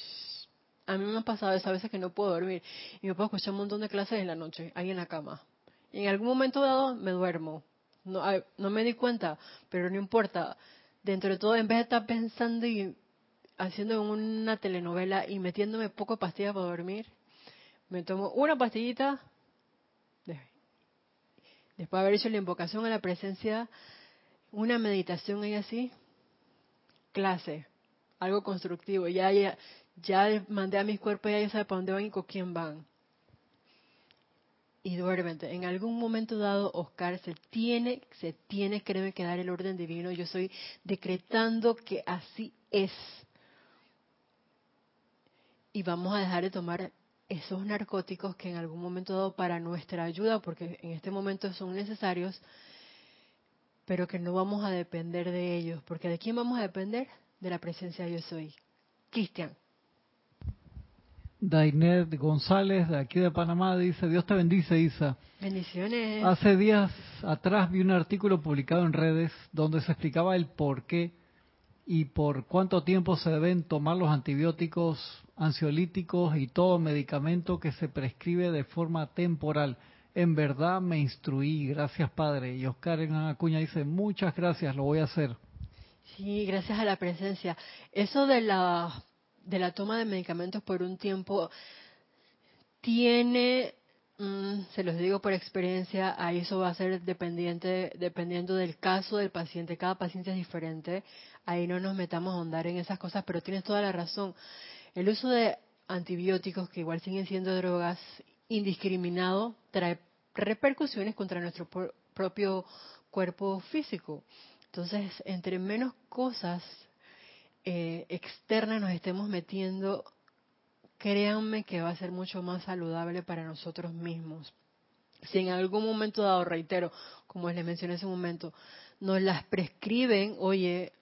a mí me ha pasado esa veces que no puedo dormir y me puedo escuchar un montón de clases en la noche ahí en la cama. Y en algún momento dado me duermo. No no me di cuenta pero no importa. Dentro de todo en vez de estar pensando y haciendo una telenovela y metiéndome poco pastillas para dormir me tomo una pastillita después de haber hecho la invocación a la presencia una meditación ahí así, clase, algo constructivo. Ya, ya, ya mandé a mis cuerpos, ya sabe para dónde van y con quién van. Y duérmete. En algún momento dado, Oscar, se tiene, se tiene, que dar el orden divino. Yo estoy decretando que así es. Y vamos a dejar de tomar esos narcóticos que en algún momento dado para nuestra ayuda, porque en este momento son necesarios, pero que no vamos a depender de ellos, porque ¿de quién vamos a depender? De la presencia de yo soy. Cristian.
Dainet González, de aquí de Panamá, dice, Dios te bendice, Isa.
Bendiciones.
Hace días atrás vi un artículo publicado en redes donde se explicaba el por qué y por cuánto tiempo se deben tomar los antibióticos, ansiolíticos y todo medicamento que se prescribe de forma temporal en verdad me instruí, gracias Padre. Y Oscar en Acuña dice, muchas gracias, lo voy a hacer.
Sí, gracias a la presencia. Eso de la, de la toma de medicamentos por un tiempo tiene, mm, se los digo por experiencia, ahí eso va a ser dependiente, dependiendo del caso del paciente. Cada paciente es diferente. Ahí no nos metamos a ahondar en esas cosas, pero tienes toda la razón. El uso de antibióticos, que igual siguen siendo drogas, indiscriminado trae repercusiones contra nuestro propio cuerpo físico. Entonces, entre menos cosas eh, externas nos estemos metiendo, créanme que va a ser mucho más saludable para nosotros mismos. Si en algún momento dado, reitero, como les mencioné hace un momento, nos las prescriben, oye,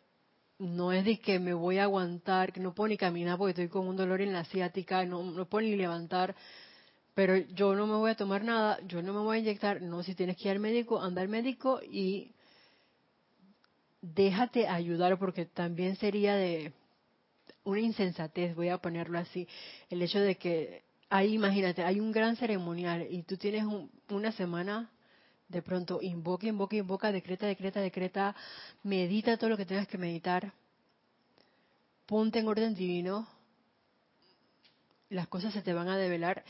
no es de que me voy a aguantar, que no puedo ni caminar porque estoy con un dolor en la ciática, no, no puedo ni levantar, pero yo no me voy a tomar nada, yo no me voy a inyectar, no, si tienes que ir al médico, anda al médico y déjate ayudar porque también sería de una insensatez, voy a ponerlo así, el hecho de que ahí, imagínate, hay un gran ceremonial y tú tienes una semana de pronto invoca, invoca, invoca, decreta, decreta, decreta, medita todo lo que tengas que meditar, ponte en orden divino, las cosas se te van a develar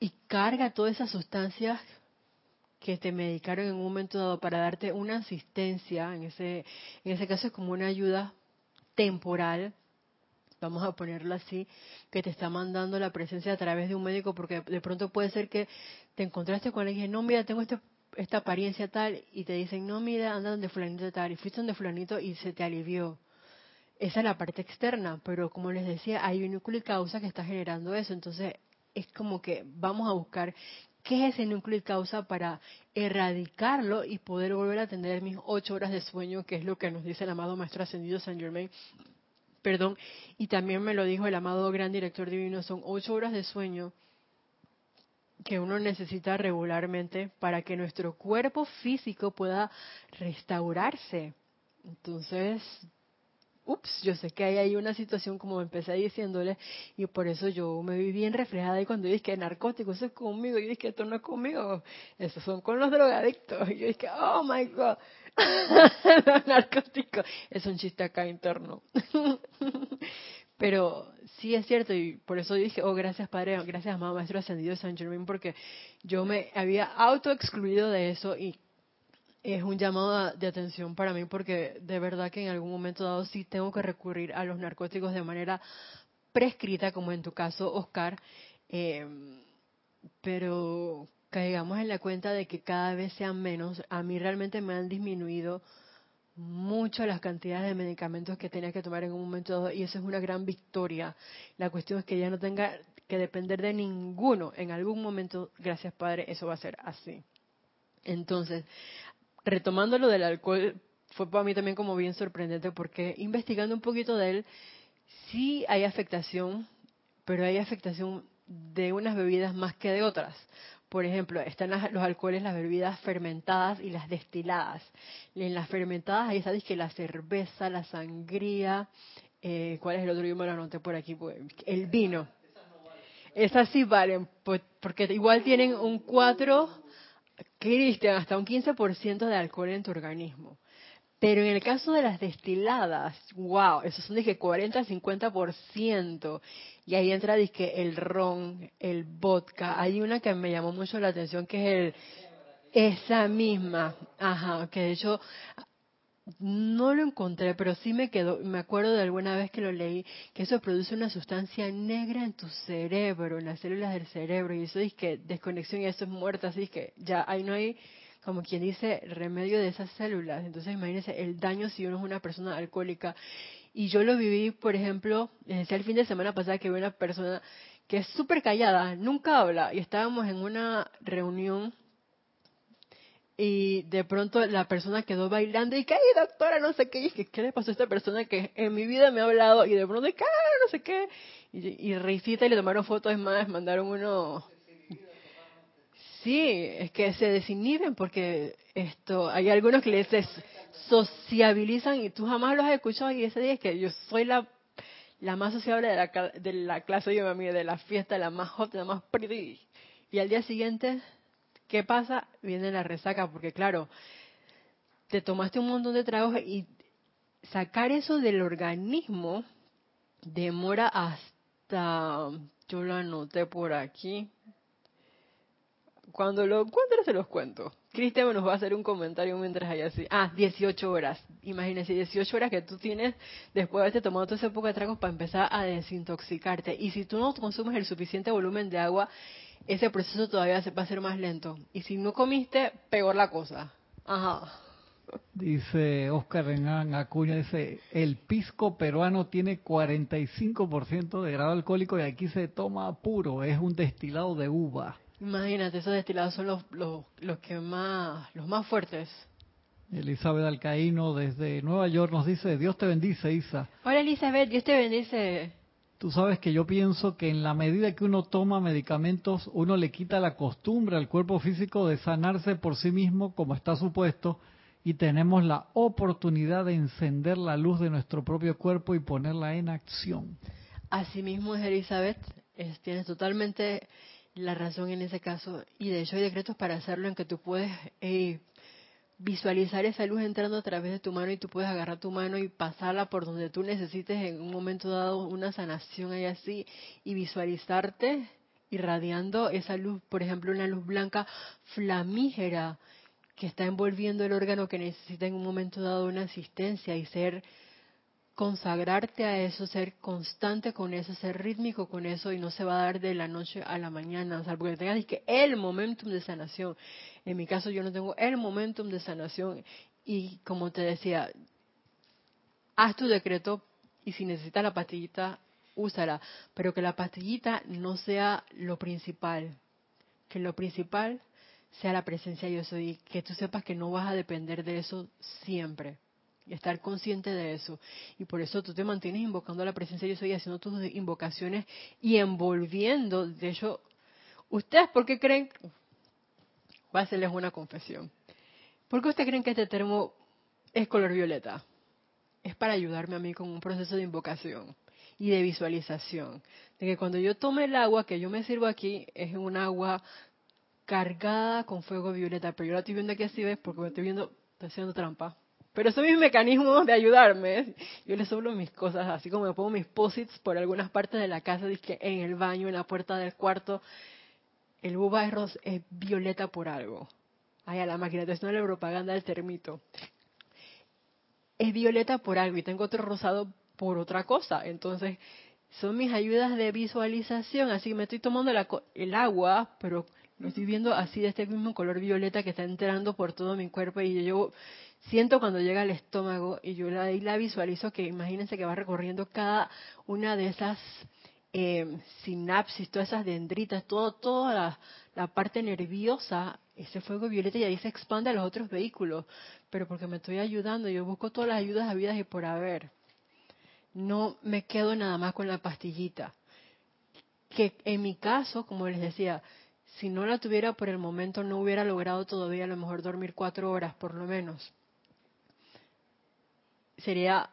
y carga todas esas sustancias que te medicaron en un momento dado para darte una asistencia, en ese, en ese caso es como una ayuda temporal, vamos a ponerlo así, que te está mandando la presencia a través de un médico, porque de pronto puede ser que te encontraste con alguien, no, mira, tengo este esta apariencia tal y te dicen, no, mira, anda donde fulanito tal, y fuiste donde fulanito y se te alivió. Esa es la parte externa, pero como les decía, hay un núcleo y causa que está generando eso. Entonces, es como que vamos a buscar qué es ese núcleo y causa para erradicarlo y poder volver a tener mis ocho horas de sueño, que es lo que nos dice el amado Maestro Ascendido San Germain. Perdón, y también me lo dijo el amado Gran Director Divino, son ocho horas de sueño que uno necesita regularmente para que nuestro cuerpo físico pueda restaurarse. Entonces, ups, yo sé que hay ahí una situación como empecé diciéndole y por eso yo me vi bien reflejada y cuando dije que narcóticos, eso es conmigo, yo dije que esto no es conmigo, esos son con los drogadictos. Y yo dije, oh my God, [laughs] los narcóticos, es un chiste acá interno. [laughs] Pero sí es cierto, y por eso dije, oh, gracias Padre, gracias amado Maestro Ascendido de San Germain, porque yo me había auto excluido de eso y es un llamado de atención para mí, porque de verdad que en algún momento dado sí tengo que recurrir a los narcóticos de manera prescrita, como en tu caso, Oscar, eh, pero caigamos en la cuenta de que cada vez sean menos. A mí realmente me han disminuido mucho las cantidades de medicamentos que tenía que tomar en un momento dado y eso es una gran victoria. La cuestión es que ya no tenga que depender de ninguno en algún momento, gracias Padre, eso va a ser así. Entonces, retomando lo del alcohol, fue para mí también como bien sorprendente porque investigando un poquito de él, sí hay afectación, pero hay afectación de unas bebidas más que de otras. Por ejemplo, están los alcoholes, las bebidas fermentadas y las destiladas. En las fermentadas ahí está que la cerveza, la sangría, eh, ¿cuál es el otro? Yo me lo anoté por aquí, pues, el vino. Esas sí valen, pues, porque igual tienen un 4, Cristian, hasta un 15% de alcohol en tu organismo. Pero en el caso de las destiladas, wow, esos son dije 40 50%. Y ahí entra dije el ron, el vodka. Hay una que me llamó mucho la atención que es el esa misma, ajá, que de hecho no lo encontré, pero sí me quedó, me acuerdo de alguna vez que lo leí, que eso produce una sustancia negra en tu cerebro, en las células del cerebro, y eso es que desconexión y eso es muerte, así que ya ahí no hay como quien dice, remedio de esas células. Entonces imagínense el daño si uno es una persona alcohólica. Y yo lo viví, por ejemplo, desde el fin de semana pasada que vi una persona que es súper callada, nunca habla, y estábamos en una reunión y de pronto la persona quedó bailando y que, doctora, no sé qué, y que, ¿qué le pasó a esta persona que en mi vida me ha hablado? Y de pronto, ah, no sé qué, y, y risita y le tomaron fotos más, mandaron uno Sí, es que se desinhiben porque esto, hay algunos que les sociabilizan y tú jamás los has escuchado y ese día es que yo soy la, la más sociable de la, de la clase, yo me de la fiesta, la más hot, la más pretty. Y al día siguiente, ¿qué pasa? Viene la resaca porque claro, te tomaste un montón de tragos y sacar eso del organismo demora hasta, yo lo anoté por aquí, cuando lo encuentre se los cuento. Cristian nos va a hacer un comentario mientras hay así. Ah, 18 horas. Imagínense, 18 horas que tú tienes después de haberte tomado todo ese poco de tragos para empezar a desintoxicarte. Y si tú no consumes el suficiente volumen de agua, ese proceso todavía se va a hacer más lento. Y si no comiste, peor la cosa. Ajá.
Dice Oscar Renán Acuña, dice, el pisco peruano tiene 45% de grado alcohólico y aquí se toma puro, es un destilado de uva.
Imagínate, esos destilados son los, los, los que más, los más fuertes.
Elizabeth Alcaíno desde Nueva York nos dice, Dios te bendice, Isa.
Hola Elizabeth, Dios te bendice.
Tú sabes que yo pienso que en la medida que uno toma medicamentos, uno le quita la costumbre al cuerpo físico de sanarse por sí mismo como está supuesto y tenemos la oportunidad de encender la luz de nuestro propio cuerpo y ponerla en acción.
Así mismo es Elizabeth, tienes totalmente la razón en ese caso y de hecho hay decretos para hacerlo en que tú puedes eh, visualizar esa luz entrando a través de tu mano y tú puedes agarrar tu mano y pasarla por donde tú necesites en un momento dado una sanación ahí así y visualizarte irradiando esa luz, por ejemplo, una luz blanca flamígera que está envolviendo el órgano que necesita en un momento dado una asistencia y ser consagrarte a eso, ser constante con eso, ser rítmico con eso y no se va a dar de la noche a la mañana, o sea, porque tengas el momentum de sanación. En mi caso yo no tengo el momentum de sanación y como te decía, haz tu decreto y si necesitas la pastillita, úsala, pero que la pastillita no sea lo principal, que lo principal sea la presencia de yo soy, que tú sepas que no vas a depender de eso siempre y estar consciente de eso. Y por eso tú te mantienes invocando a la presencia de yo soy, haciendo tus invocaciones y envolviendo. De hecho, ¿ustedes por qué creen? Voy a hacerles una confesión. ¿Por qué ustedes creen que este termo es color violeta? Es para ayudarme a mí con un proceso de invocación y de visualización. De que cuando yo tome el agua que yo me sirvo aquí, es un agua cargada con fuego violeta. Pero yo la estoy viendo aquí así, ¿ves? Porque me estoy viendo, estoy haciendo trampa. Pero son mis mecanismos de ayudarme. Yo les soplo mis cosas, así como me pongo mis posits por algunas partes de la casa, en el baño, en la puerta del cuarto. El buba es, es violeta por algo. Ay, a la máquina, entonces no la propaganda del termito. Es violeta por algo y tengo otro rosado por otra cosa. Entonces, son mis ayudas de visualización. Así que me estoy tomando el agua, pero lo estoy viendo así de este mismo color violeta que está entrando por todo mi cuerpo y yo siento cuando llega al estómago y yo ahí la visualizo que imagínense que va recorriendo cada una de esas eh, sinapsis, todas esas dendritas, todo, toda la, la, parte nerviosa, ese fuego violeta y ahí se expande a los otros vehículos, pero porque me estoy ayudando, yo busco todas las ayudas habidas y por haber. No me quedo nada más con la pastillita. Que en mi caso, como les decía, si no la tuviera por el momento no hubiera logrado todavía a lo mejor dormir cuatro horas por lo menos sería,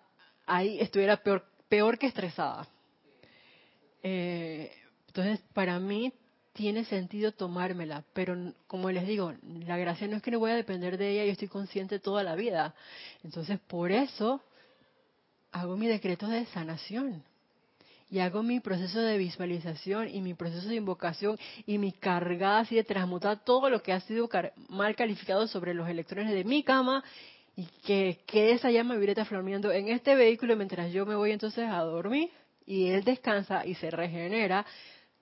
ahí estuviera peor, peor que estresada. Eh, entonces, para mí tiene sentido tomármela, pero como les digo, la gracia no es que no voy a depender de ella, yo estoy consciente toda la vida. Entonces, por eso hago mi decreto de sanación y hago mi proceso de visualización y mi proceso de invocación y mi cargada así de transmutar todo lo que ha sido mal calificado sobre los electrones de mi cama y que quede esa llama violeta flameando en este vehículo mientras yo me voy entonces a dormir y él descansa y se regenera,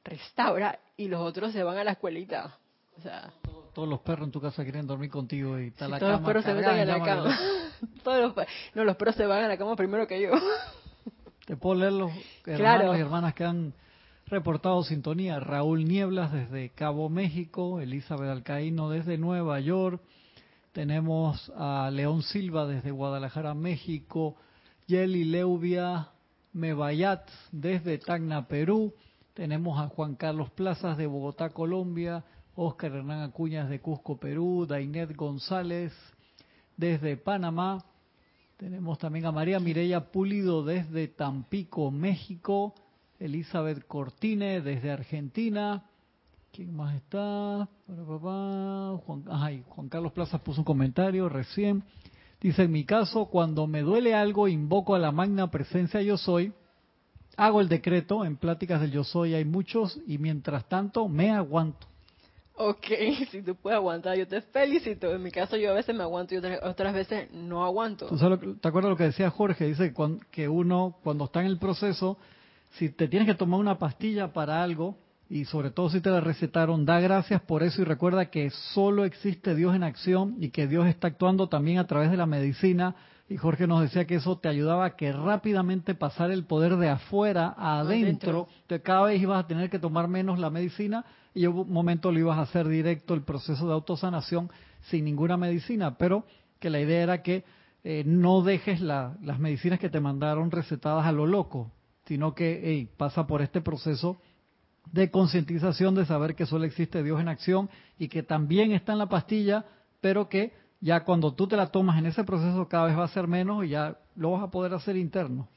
restaura y los otros se van a la escuelita. O sea,
todos los perros en tu casa quieren dormir contigo y está la
todos
cama.
Los perros se meten en la cama. [laughs] todos los, no, los perros se van a la cama primero que yo. [laughs]
Te puedo leer los hermanos y hermanas que han reportado sintonía. Raúl Nieblas desde Cabo México, Elizabeth Alcaíno desde Nueva York, tenemos a León Silva desde Guadalajara, México. Yeli Leubia Mebayat desde Tacna, Perú. Tenemos a Juan Carlos Plazas de Bogotá, Colombia. Oscar Hernán Acuñas de Cusco, Perú. Dainet González desde Panamá. Tenemos también a María Mireya Pulido desde Tampico, México. Elizabeth Cortine desde Argentina. ¿Quién más está? Juan, Juan Carlos Plaza puso un comentario recién. Dice, en mi caso, cuando me duele algo, invoco a la magna presencia yo soy, hago el decreto, en pláticas del yo soy hay muchos, y mientras tanto me aguanto.
Ok, [laughs] si tú puedes aguantar, yo te felicito. En mi caso, yo a veces me aguanto y otras, veces no aguanto.
¿Te acuerdas lo que decía Jorge? Dice que uno, cuando está en el proceso, si te tienes que tomar una pastilla para algo, y sobre todo si te la recetaron, da gracias por eso y recuerda que solo existe Dios en acción y que Dios está actuando también a través de la medicina. Y Jorge nos decía que eso te ayudaba a que rápidamente pasar el poder de afuera a adentro. que cada vez ibas a tener que tomar menos la medicina y en un momento lo ibas a hacer directo el proceso de autosanación sin ninguna medicina. Pero que la idea era que eh, no dejes las medicinas que te mandaron recetadas a lo loco, sino que pasa por este proceso de concientización de saber que solo existe Dios en acción y que también está en la pastilla, pero que ya cuando tú te la tomas en ese proceso cada vez va a ser menos y ya lo vas a poder hacer interno.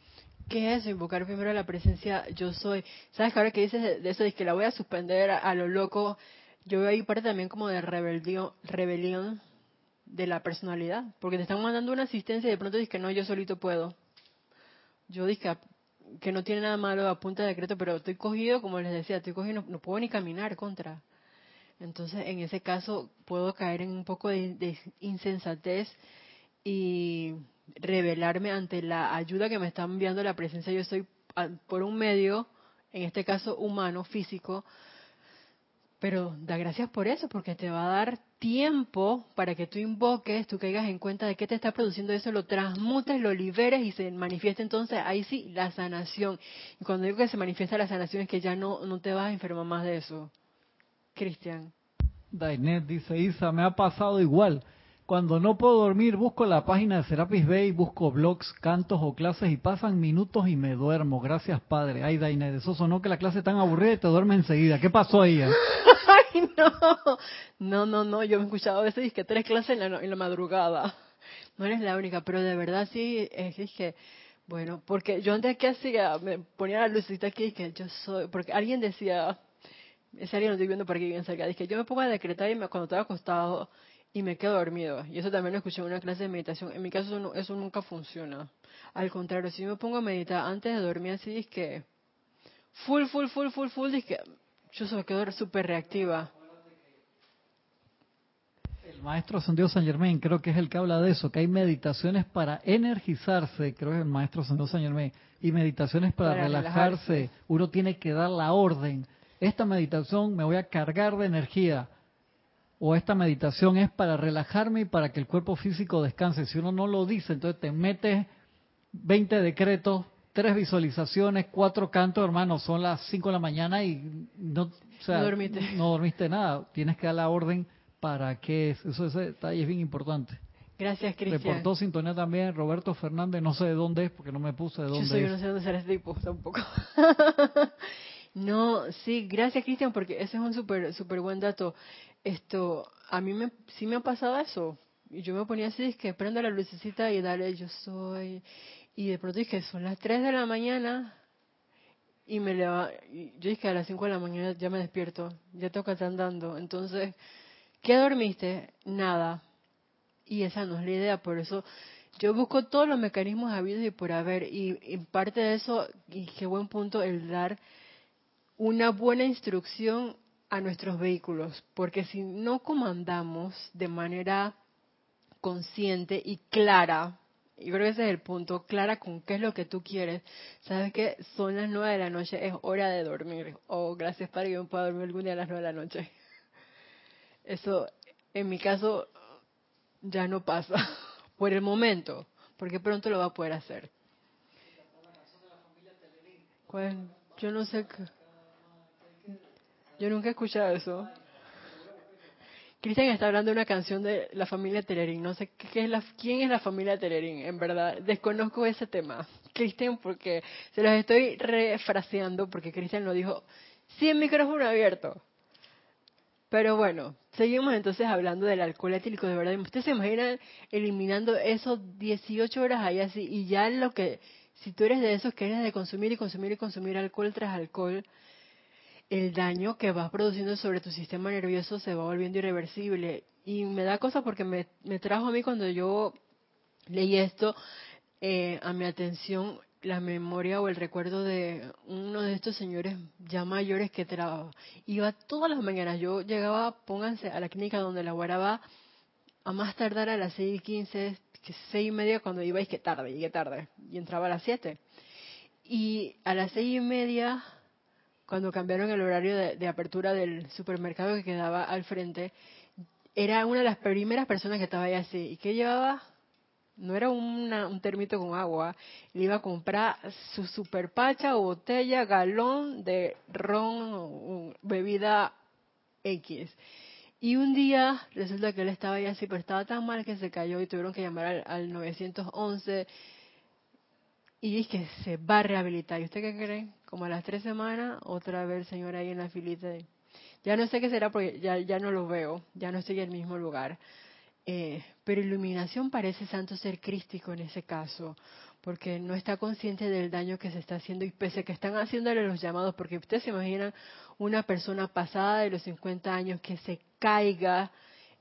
¿Qué es eso? Invocar primero la presencia yo soy. ¿Sabes que ahora que dices de eso, de que la voy a suspender a, lo loco, yo veo ahí parte también como de rebelión, rebelión de la personalidad, porque te están mandando una asistencia y de pronto dices que no, yo solito puedo. Yo dije que no tiene nada malo a punta de decreto, pero estoy cogido, como les decía, estoy cogido, no, puedo ni caminar contra. Entonces, en ese caso, puedo caer en un poco de, insensatez y revelarme ante la ayuda que me está enviando la presencia. Yo estoy por un medio, en este caso humano, físico, pero da gracias por eso, porque te va a dar tiempo para que tú invoques, tú caigas en cuenta de qué te está produciendo eso, lo transmutes, lo liberes y se manifiesta entonces ahí sí la sanación. Y cuando digo que se manifiesta la sanación es que ya no, no te vas a enfermar más de eso. Cristian.
Dainet dice, Isa, me ha pasado igual. Cuando no puedo dormir, busco la página de Serapis Bay, busco blogs, cantos o clases y pasan minutos y me duermo. Gracias, Padre. Ay, Dainet, eso sonó que la clase tan aburrida y te duerme enseguida. ¿Qué pasó ahí? [laughs]
Ay, no. No, no, no. Yo me he escuchado a veces que tres clases en la, en la madrugada. No eres la única, pero de verdad sí, es que, bueno, porque yo antes que hacía, me ponía la lucita aquí y que yo soy, porque alguien decía, ese alguien lo estoy viendo por aquí bien cerca, dije, yo me pongo a decretar y me, cuando estoy acostado y me quedo dormido. Y eso también lo escuché en una clase de meditación. En mi caso eso, eso nunca funciona. Al contrario, si yo me pongo a meditar antes de dormir así, es que full, full, full, full, full, es que yo se me quedo súper reactiva.
El maestro Santiago San Germain creo que es el que habla de eso, que hay meditaciones para energizarse, creo que es el maestro Santiago San Germain, y meditaciones para, relajarse. Uno tiene que dar la orden. Esta meditación me voy a cargar de energía o esta meditación es para relajarme y para que el cuerpo físico descanse. Si uno no lo dice, entonces te metes 20 decretos, tres visualizaciones, cuatro cantos, hermano, son las 5 de la mañana y [laughs] no, dormiste. nada. Tienes que dar la orden para que eso ese detalle es bien importante.
Gracias, Cristian.
Reportó sintonía también Roberto Fernández, no sé de dónde es, porque no me puse de dónde
yo no sé dónde será ese tipo tampoco. [laughs] no, sí, gracias, Cristian, porque ese es un súper super buen dato esto, a mí me, sí me ha pasado eso. Y yo me ponía así, es que prendo la lucecita y dale, yo soy. Y de pronto dije, son las 3 de la mañana. Y me leva, yo dije, a las 5 de la mañana ya me despierto, ya toca estar andando. Entonces, ¿qué dormiste? Nada. Y esa no es la idea, por eso yo busco todos los mecanismos habidos y por haber. Y en parte de eso, y qué buen punto, el dar una buena instrucción a nuestros vehículos, porque si no comandamos de manera consciente y clara, y creo que ese es el punto, clara con qué es lo que tú quieres, sabes que son las nueve de la noche, es hora de dormir, o oh, gracias para que yo pueda dormir algún día a las nueve de la noche. Eso, en mi caso, ya no pasa, [laughs] por el momento, porque pronto lo va a poder hacer. Yo no sé qué. Yo nunca he escuchado eso. Cristian está hablando de una canción de la familia Telerín. No sé qué es la, quién es la familia Telerín, en verdad. Desconozco ese tema. Cristian, porque se los estoy refraseando, porque Cristian lo dijo sin micrófono abierto. Pero bueno, seguimos entonces hablando del alcohol etílico, de verdad. Ustedes se imaginan eliminando esos 18 horas ahí así, y ya lo que, si tú eres de esos que eres de consumir y consumir y consumir alcohol tras alcohol, el daño que vas produciendo sobre tu sistema nervioso se va volviendo irreversible. Y me da cosa porque me, trajo a mí cuando yo leí esto eh, a mi atención la memoria o el recuerdo de uno de estos señores ya mayores que trabajaba. Iba todas las mañanas. Yo llegaba, pónganse, a la clínica donde la a más tardar a las seis y quince, seis y media cuando iba y que tarde, llegué tarde. Y entraba a las siete. Y a las seis y media cuando cambiaron el horario de, apertura del supermercado que quedaba al frente, era una de las primeras personas que estaba ahí así. ¿Y qué llevaba? No era un termito con agua. Le iba a comprar su superpacha o botella, galón de ron, bebida X. Y un día resulta que él estaba ahí así, pero estaba tan mal que se cayó y tuvieron que llamar al, al 911 y dice que se va a rehabilitar. ¿Y usted qué cree? Como a las tres semanas, otra vez el señor ahí en la filita. Ya no sé qué será porque ya, ya no lo veo, ya no estoy en el mismo lugar. Eh, pero iluminación parece santo ser crístico en ese caso, porque no está consciente del daño que se está haciendo y pese que están haciéndole los llamados, porque ustedes se imaginan una persona pasada de los 50 años que se caiga,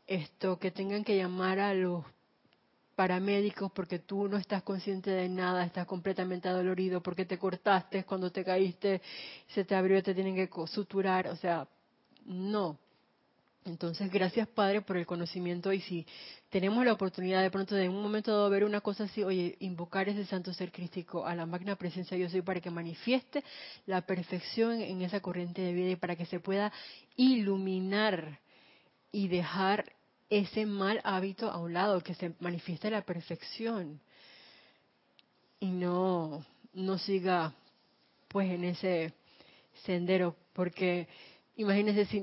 esto, que tengan que llamar a los paramédicos porque tú no estás consciente de nada, estás completamente adolorido porque te cortaste cuando te caíste, se te abrió, te tienen que suturar, o sea, no. Entonces, gracias Padre por el conocimiento y si tenemos la oportunidad de pronto de un momento dado ver una cosa así, oye, invocar ese santo ser crístico a la magna presencia yo soy para que manifieste la perfección en esa corriente de vida y para que se pueda iluminar y dejar ese mal hábito a un lado, que se manifieste la perfección y no, no siga pues en ese sendero, porque imagínese si,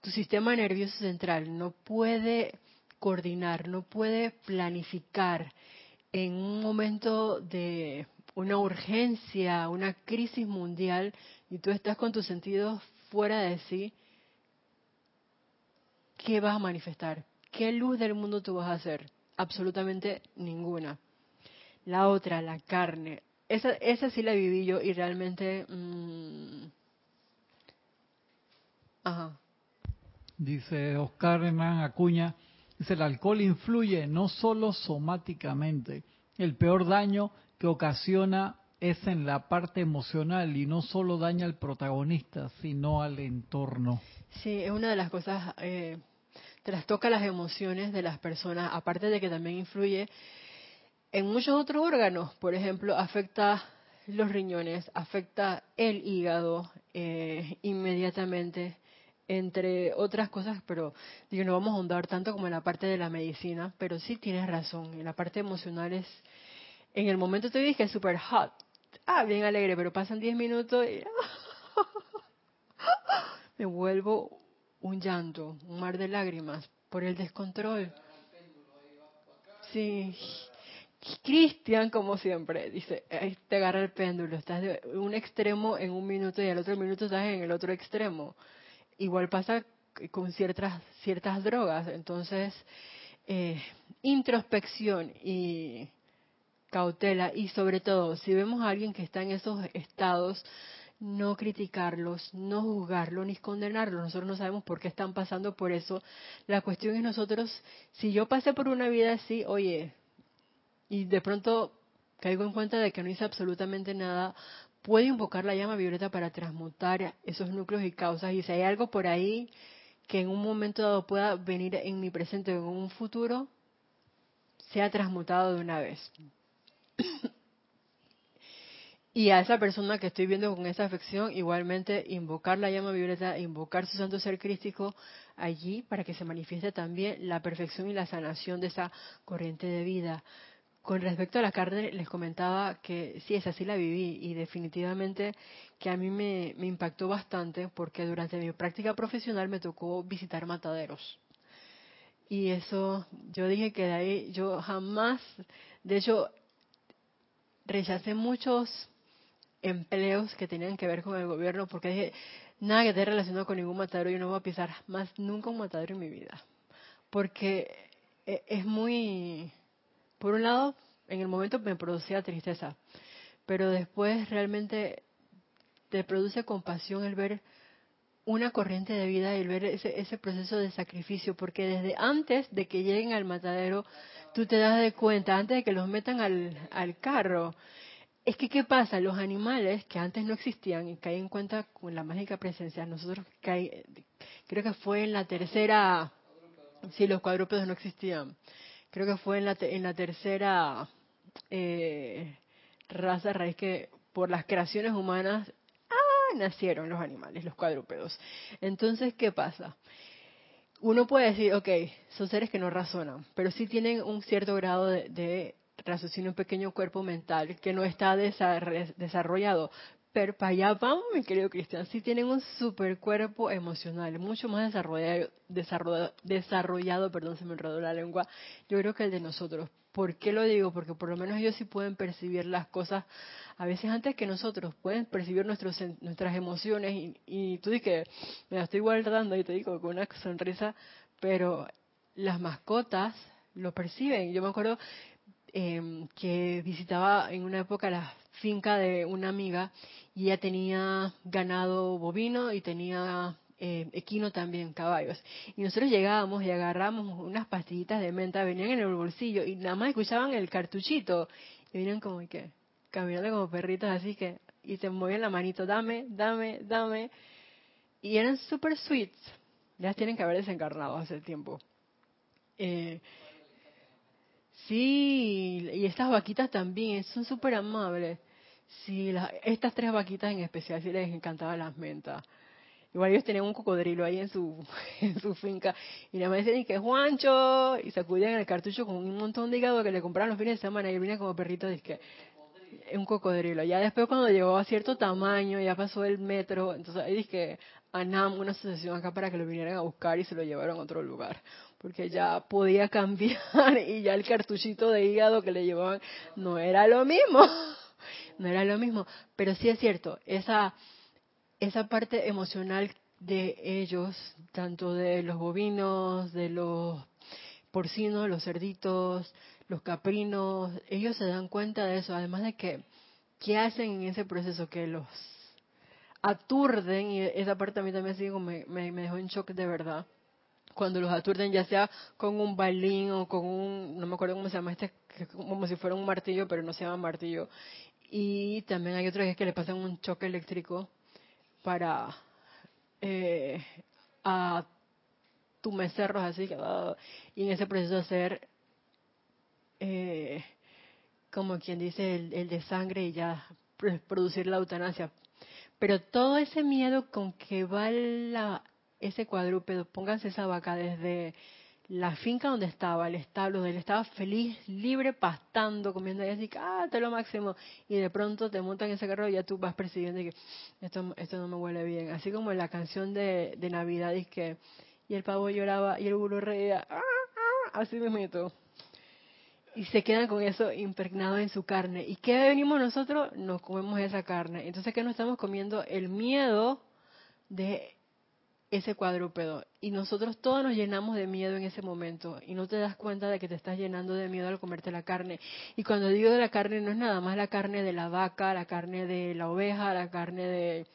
tu sistema nervioso central no puede coordinar, no puede planificar en un momento de una urgencia, una crisis mundial, y tú estás con tus sentidos fuera de sí, ¿qué vas a manifestar? ¿Qué luz del mundo tú vas a hacer? Absolutamente ninguna. La otra, la carne. Esa, esa sí la viví yo y realmente... Mm,
ajá. Dice Oscar Hernán Acuña, dice, el alcohol influye no solo somáticamente, el peor daño que ocasiona es en la parte emocional y no solo daña al protagonista, sino al entorno.
Sí, es una de las cosas eh, trastoca las emociones de las personas, aparte de que también influye en muchos otros órganos. Por ejemplo, afecta los riñones, afecta el hígado eh, inmediatamente, entre otras cosas, pero digo, no vamos a ahondar tanto como en la parte de la medicina, pero sí tienes razón, en la parte emocional es, en el momento te dije súper hot, ah, bien alegre, pero pasan 10 minutos y [laughs] me vuelvo un llanto, un mar de lágrimas por el descontrol. Sí. Cristian, como siempre, dice, te agarra el péndulo, estás de un extremo en un minuto y al otro minuto estás en el otro extremo. Igual pasa con ciertas, ciertas drogas. Entonces, eh, introspección y cautela y sobre todo, si vemos a alguien que está en esos estados, no criticarlos, no juzgarlos ni condenarlos. Nosotros no sabemos por qué están pasando por eso. La cuestión es nosotros, si yo pasé por una vida así, oye, y de pronto caigo en cuenta de que no hice absolutamente nada, puedo invocar la llama violeta para transmutar esos núcleos y causas. Y si hay algo por ahí que en un momento dado pueda venir en mi presente o en un futuro, sea transmutado de una vez. Y a esa persona que estoy viendo con esa afección, igualmente invocar la llama violeta, invocar su santo ser crístico allí para que se manifieste también la perfección y la sanación de esa corriente de vida. Con respecto a la carne, les comentaba que sí, esa sí la viví y definitivamente que a mí me, me impactó bastante porque durante mi práctica profesional me tocó visitar mataderos. Y eso, yo dije que de ahí yo jamás, de hecho, rechacé muchos empleos que tenían que ver con el gobierno, porque dije, nada que esté relacionado con ningún matadero, yo no voy a pisar más nunca un matadero en mi vida. Porque e, es muy, por un lado, en el momento me producía tristeza, pero después realmente te produce compasión el ver una corriente de vida y el ver ese, ese proceso de sacrificio, porque desde antes de que lleguen al matadero, tú te das de cuenta, antes de que los metan al carro, es que, ¿qué pasa? Los animales que antes no existían y caí en cuenta con la mágica presencia, nosotros creo que fue en la tercera, sí, los cuadrúpedos no existían, creo que fue en la, en la tercera eh, raza raíz que por las creaciones humanas ah, nacieron los animales, los cuadrúpedos. Entonces, ¿qué pasa? Uno puede decir, ok, son seres que no razonan, pero sí tienen un cierto grado de raciocinio un pequeño cuerpo mental que no está desarrollado, pero para allá vamos, mi querido Cristian. Sí tienen un super cuerpo emocional, mucho más desarrollado, desarrollado, desarrollado, perdón, se me enredó la lengua, yo creo que el de nosotros. ¿Por qué lo digo? Porque por lo menos ellos sí pueden percibir las cosas a veces antes que nosotros, pueden percibir nuestros, nuestras emociones y, y tú dices que me la estoy guardando y te digo con una sonrisa, pero las mascotas lo perciben. Yo me acuerdo eh, que visitaba en una época la finca de una amiga y ella tenía ganado bovino y tenía eh, equino también, caballos. Y nosotros llegábamos y agarramos unas pastillitas de menta, venían en el bolsillo y nada más escuchaban el cartuchito y venían como que caminando como perritos así que y te movían la manito, dame, dame, dame. Y eran super sweets. Ya tienen que haber desencarnado hace tiempo. Eh, sí, y estas vaquitas también son súper amables. Sí, estas tres vaquitas en especial sí les encantaban las mentas. Igual ellos tenían un cocodrilo ahí en su, [laughs] finca. Y nada más decían que Juancho. Y sacudían el cartucho con un montón de hígado que le compraron los fines de semana. Y él venía como perrito. Es que un cocodrilo. Ya después cuando llegó a cierto tamaño, ya pasó el metro. Entonces ahí dije ANAM, una asociación acá para que lo vinieran a buscar y se lo llevaron a otro lugar. Porque ya podía cambiar [laughs] y ya el cartuchito de hígado que le llevaban no era lo mismo. [laughs] No era lo mismo. Pero sí es cierto, esa esa parte emocional de ellos, tanto de los bovinos, de los porcinos, los cerditos, los caprinos, ellos se dan cuenta de eso, además de que, ¿qué hacen en ese proceso? Que los aturden, y esa parte a mí también me, me dejó en shock de verdad, cuando los aturden ya sea con un balín o con un, no me acuerdo cómo se llama este, como si fuera un martillo, pero no se llama martillo, y también hay otros que, es que le pasan un choque eléctrico para eh, a tumecerros así que y en ese proceso hacer eh, como quien dice el, el, de sangre y ya producir la eutanasia. Pero todo ese miedo con que va la, ese cuadrúpedo pónganse esa vaca desde la finca donde estaba, el establo, donde él estaba feliz, libre, pastando, comiendo y así, ah, te lo máximo. Y de pronto te montan ese carro y ya tú vas percibiendo que esto, esto no me huele bien. Así como en la canción de, Navidad, y que, y el pavo lloraba y el burro reía, ah, ah, así mismo. Y se quedan con eso impregnado en su carne. ¿Y qué venimos nosotros? Nos comemos esa carne. Entonces, ¿qué nos estamos comiendo? El miedo de ese cuadrúpedo. Y nosotros todos nos llenamos de miedo en ese momento y no te das cuenta de que te estás llenando de miedo al comerte la carne. Y cuando digo de la carne no es nada más la carne de la vaca, la carne de la oveja, la carne de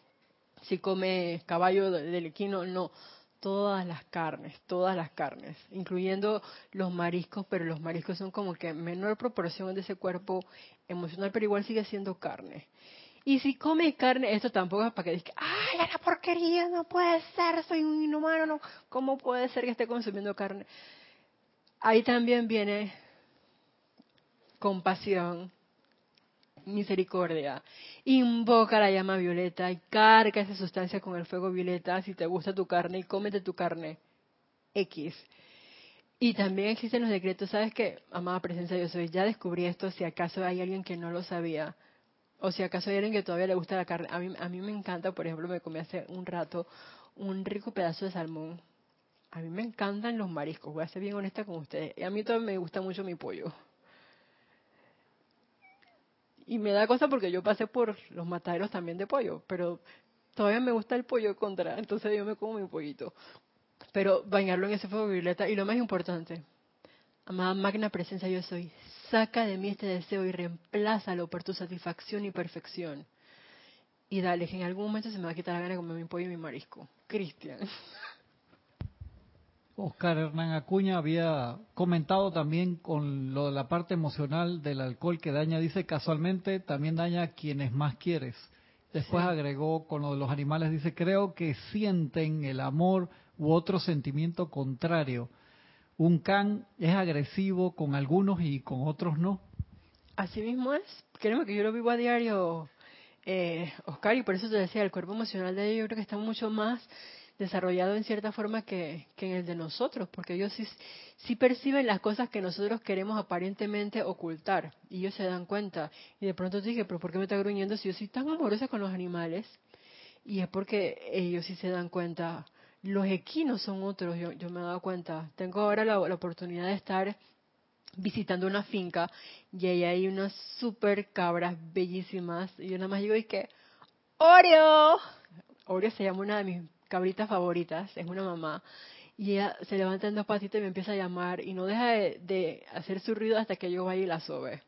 si come caballo del equino, no. Todas las carnes, todas las carnes, incluyendo los mariscos, pero los mariscos son como que menor proporción de ese cuerpo emocional, pero igual sigue siendo carne. Y si come carne, esto tampoco es para que diga, ay, la porquería, no puede ser, soy un inhumano, no, ¿cómo puede ser que esté consumiendo carne? Ahí también viene compasión, misericordia. Invoca la llama violeta y carga esa sustancia con el fuego violeta si te gusta tu carne y cómete tu carne X. Y también existen los decretos, ¿sabes qué? Amada presencia, yo soy, ya descubrí esto, si acaso hay alguien que no lo sabía o si acaso hay alguien que todavía le gusta la carne. A mí, a mí me encanta, por ejemplo, me comí hace un rato un rico pedazo de salmón. A mí me encantan los mariscos, voy a ser bien honesta con ustedes. Y a mí todavía me gusta mucho mi pollo. Y me da cosa porque yo pasé por los mataderos también de pollo, pero todavía me gusta el pollo contra, entonces yo me como mi pollito. Pero bañarlo en ese fuego violeta. Y lo más importante, amada magna presencia yo soy, saca de mí este deseo y reemplázalo por tu satisfacción y perfección. Y dale, que en algún momento se me va a quitar la gana de comer mi pollo y mi marisco. Cristian. [laughs]
Oscar Hernán Acuña había comentado también con lo de la parte emocional del alcohol que daña, dice casualmente también daña a quienes más quieres. Después agregó con lo de los animales, dice creo que sienten el amor u otro sentimiento contrario un can es agresivo con algunos y con otros no.
Así mismo es. Créeme que yo lo vivo a diario, eh, Oscar, y por eso te decía, el cuerpo emocional de ellos yo creo que está mucho más desarrollado en cierta forma que, en el de nosotros, porque ellos sí, sí, perciben las cosas que nosotros queremos aparentemente ocultar, y ellos se dan cuenta. Y de pronto te dije, pero ¿por qué me está gruñendo si yo soy tan amorosa con los animales? Y es porque ellos sí se dan cuenta. Los equinos son otros, yo, yo me he dado cuenta. Tengo ahora la, oportunidad de estar visitando una finca y ahí hay unas super cabras bellísimas. Y yo nada más digo, y que, Oreo. Oreo se llama una de mis cabritas favoritas, es una mamá. Y ella se levanta en dos patitas y me empieza a llamar y no deja de, hacer su ruido hasta que yo vaya y la sobe.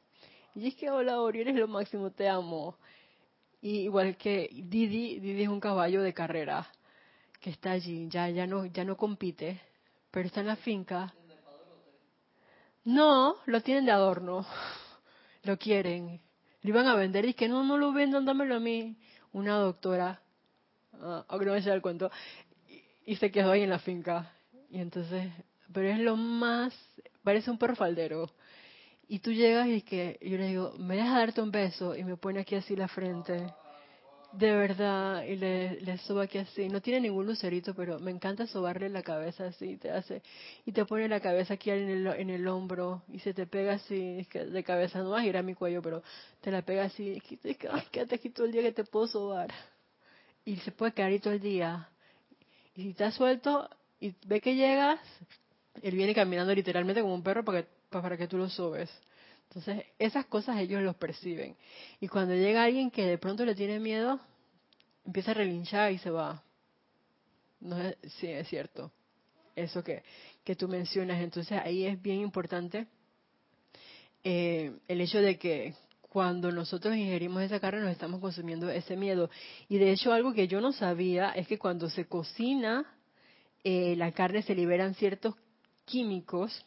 Y es que, hola Oreo, eres lo máximo, te amo. Y igual que Didi, Didi es un caballo de carrera que está allí, ya, ya, no, ya no compite, pero está en la finca no, lo tienen de adorno. [laughs] Lo quieren. Lo iban a vender y que no, no lo vendan, dámelo a mí. Una doctora, uh, aunque no me el cuento, y, se quedó ahí en la finca. Y entonces, pero es lo más, parece un perro faldero. Y tú llegas y que yo le digo, me dejas darte un beso y me pone aquí así la frente de verdad, y le, le soba aquí así. No tiene ningún lucerito, pero me encanta sobarle la cabeza así, te hace, y te pone la cabeza aquí en el, en el hombro, y se te pega así, de cabeza, no vas a ir a mi cuello, pero te la pega así, y te, quédate aquí todo el día que te puedo sobar. Y se puede quedar ahí todo el día. Y si estás suelto y ve que llegas, él viene caminando literalmente como un perro para que, para que tú lo sobes. Entonces, esas cosas ellos los perciben. Y cuando llega alguien que de pronto le tiene miedo, empieza a relinchar y se va. No es, sí, es cierto. Eso que, que tú mencionas. Entonces, ahí es bien importante eh, el hecho de que cuando nosotros ingerimos esa carne nos estamos consumiendo ese miedo. Y de hecho, algo que yo no sabía es que cuando se cocina eh, la carne se liberan ciertos químicos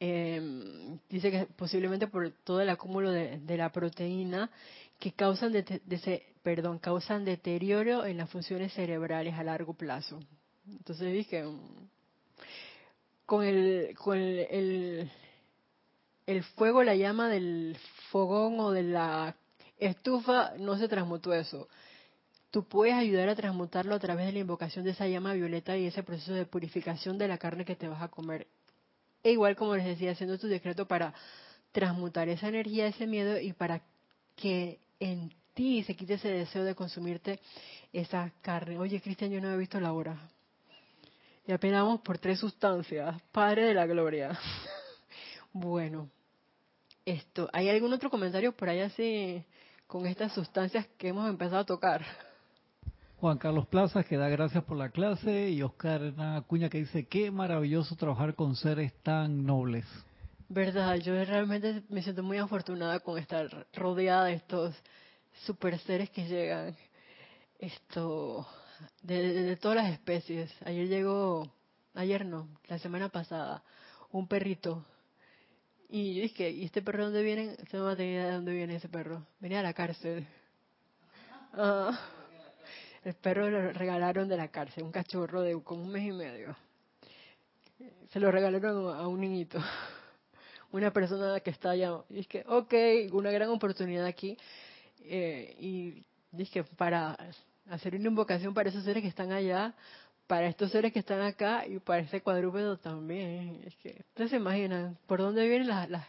eh, dice que posiblemente por todo el acúmulo de, la proteína que causan, de, perdón, causan deterioro en las funciones cerebrales a largo plazo. Entonces dije, mm, con el, con el, el, fuego, la llama del fogón o de la estufa, no se transmutó eso. Tú puedes ayudar a transmutarlo a través de la invocación de esa llama violeta y ese proceso de purificación de la carne que te vas a comer e igual como les decía, haciendo tu decreto para transmutar esa energía, ese miedo y para que en ti se quite ese deseo de consumirte esa carne. Oye, Cristian, yo no he visto la hora. Y apenas vamos por tres sustancias. Padre de la gloria. [laughs] bueno, esto. ¿Hay algún otro comentario por ahí así con estas sustancias que hemos empezado a tocar?
Juan Carlos Plaza que da gracias por la clase y Oscar Acuña que dice qué maravilloso trabajar con seres tan nobles.
Verdad, yo realmente me siento muy afortunada con estar rodeada de estos super seres que llegan, esto, de, todas las especies. Ayer llegó, ayer no, la semana pasada, un perrito. Y yo dije, ¿y este perro dónde viene? Se me idea de dónde viene ese perro. Venía a la cárcel. Ah. El perro lo regalaron de la cárcel, un cachorro de con un mes y medio. Se lo regalaron a un niñito, [laughs] una persona que está allá. Y que, ok, una gran oportunidad aquí. Eh, y dije, para hacer una invocación para esos seres que están allá, para estos seres que están acá y para ese cuadrúpedo también. Es que, ustedes se imaginan por dónde vienen las, las,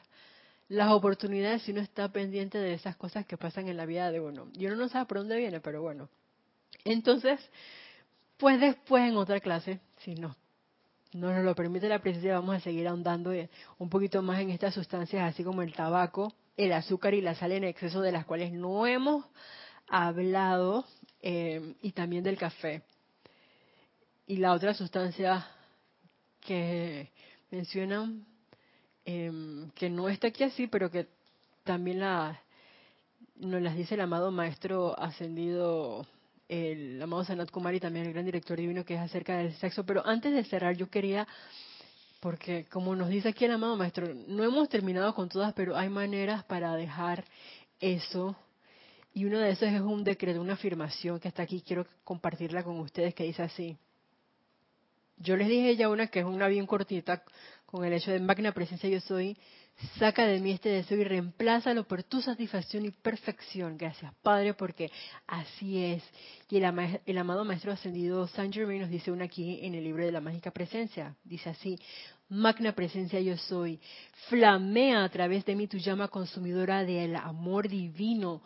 las oportunidades si uno está pendiente de esas cosas que pasan en la vida de uno. Y uno no sabe por dónde viene, pero bueno, entonces, pues después en otra clase, si no, no nos lo permite la presencia, vamos a seguir ahondando un poquito más en estas sustancias, así como el tabaco, el azúcar y la sal en exceso, de las cuales no hemos hablado, eh, y también del café. Y la otra sustancia que mencionan, em, que no está aquí así, pero que también la, nos las dice el amado maestro ascendido el amado Sanat Kumari, también el gran director divino, que es acerca del sexo. Pero antes de cerrar, yo quería, porque como nos dice aquí el amado maestro, no hemos terminado con todas, pero hay maneras para dejar eso. Y uno de esos es un decreto, una afirmación que está aquí, quiero compartirla con ustedes, que dice así. Yo les dije ya una que es una bien cortita, con el hecho de magna presencia yo soy, saca de mí este deseo y reemplázalo por tu satisfacción y perfección. Gracias, Padre, porque así es. Y el, amado Maestro Ascendido Saint Germain nos dice una aquí en el libro de la mágica presencia. Dice así, magna presencia yo soy, flamea a través de mí tu llama consumidora del amor divino.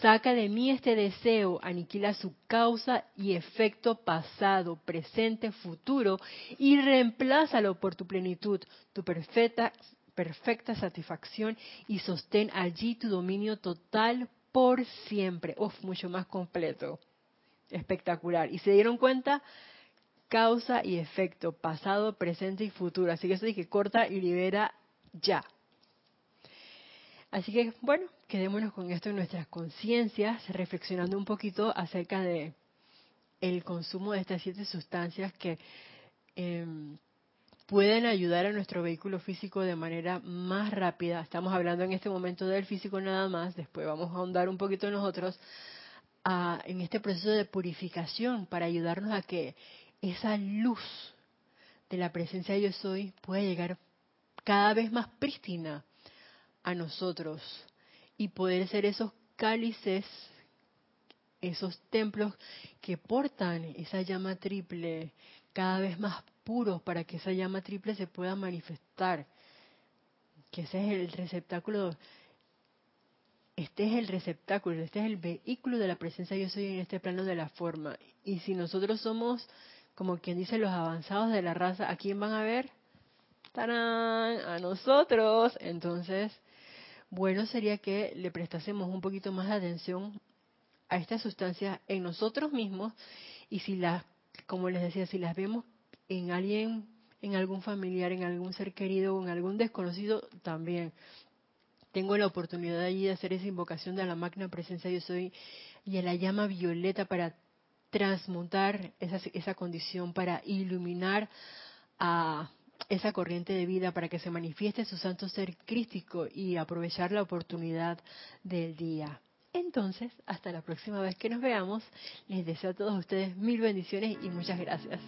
Saca de mí este deseo, aniquila su causa y efecto pasado, presente, futuro y reemplázalo por tu plenitud, tu perfecta perfecta satisfacción y sostén allí tu dominio total por siempre. Uf, mucho más completo. Espectacular. ¿Y se dieron cuenta? Causa y efecto, pasado, presente y futuro. Así que eso dije, corta y libera ya. Así que, bueno, quedémonos con esto en nuestras conciencias, reflexionando un poquito acerca de el consumo de estas siete sustancias que eh, pueden ayudar a nuestro vehículo físico de manera más rápida. Estamos hablando en este momento del físico nada más, después vamos a ahondar un poquito nosotros en este proceso de purificación para ayudarnos a que esa luz de la presencia de yo soy pueda llegar cada vez más prístina a nosotros y poder ser esos cálices, esos templos que portan esa llama triple cada vez más puros para que esa llama triple se pueda manifestar. Que ese es el receptáculo, este es el receptáculo, este es el vehículo de la presencia yo soy en este plano de la forma. Y si nosotros somos, como quien dice, los avanzados de la raza, ¿a quién van a ver? ¡Tarán! A nosotros. Entonces, bueno sería que le prestásemos un poquito más de atención a estas sustancias en nosotros mismos y si las, como les decía, si las vemos en alguien, en algún familiar, en algún ser querido o en algún desconocido también. Tengo la oportunidad allí de hacer esa invocación de la magna presencia yo soy y a la llama violeta para transmutar esa, esa condición, para iluminar a esa corriente de vida, para que se manifieste su santo ser crístico y aprovechar la oportunidad del día. Entonces, hasta la próxima vez que nos veamos, les deseo a todos ustedes mil bendiciones y muchas gracias.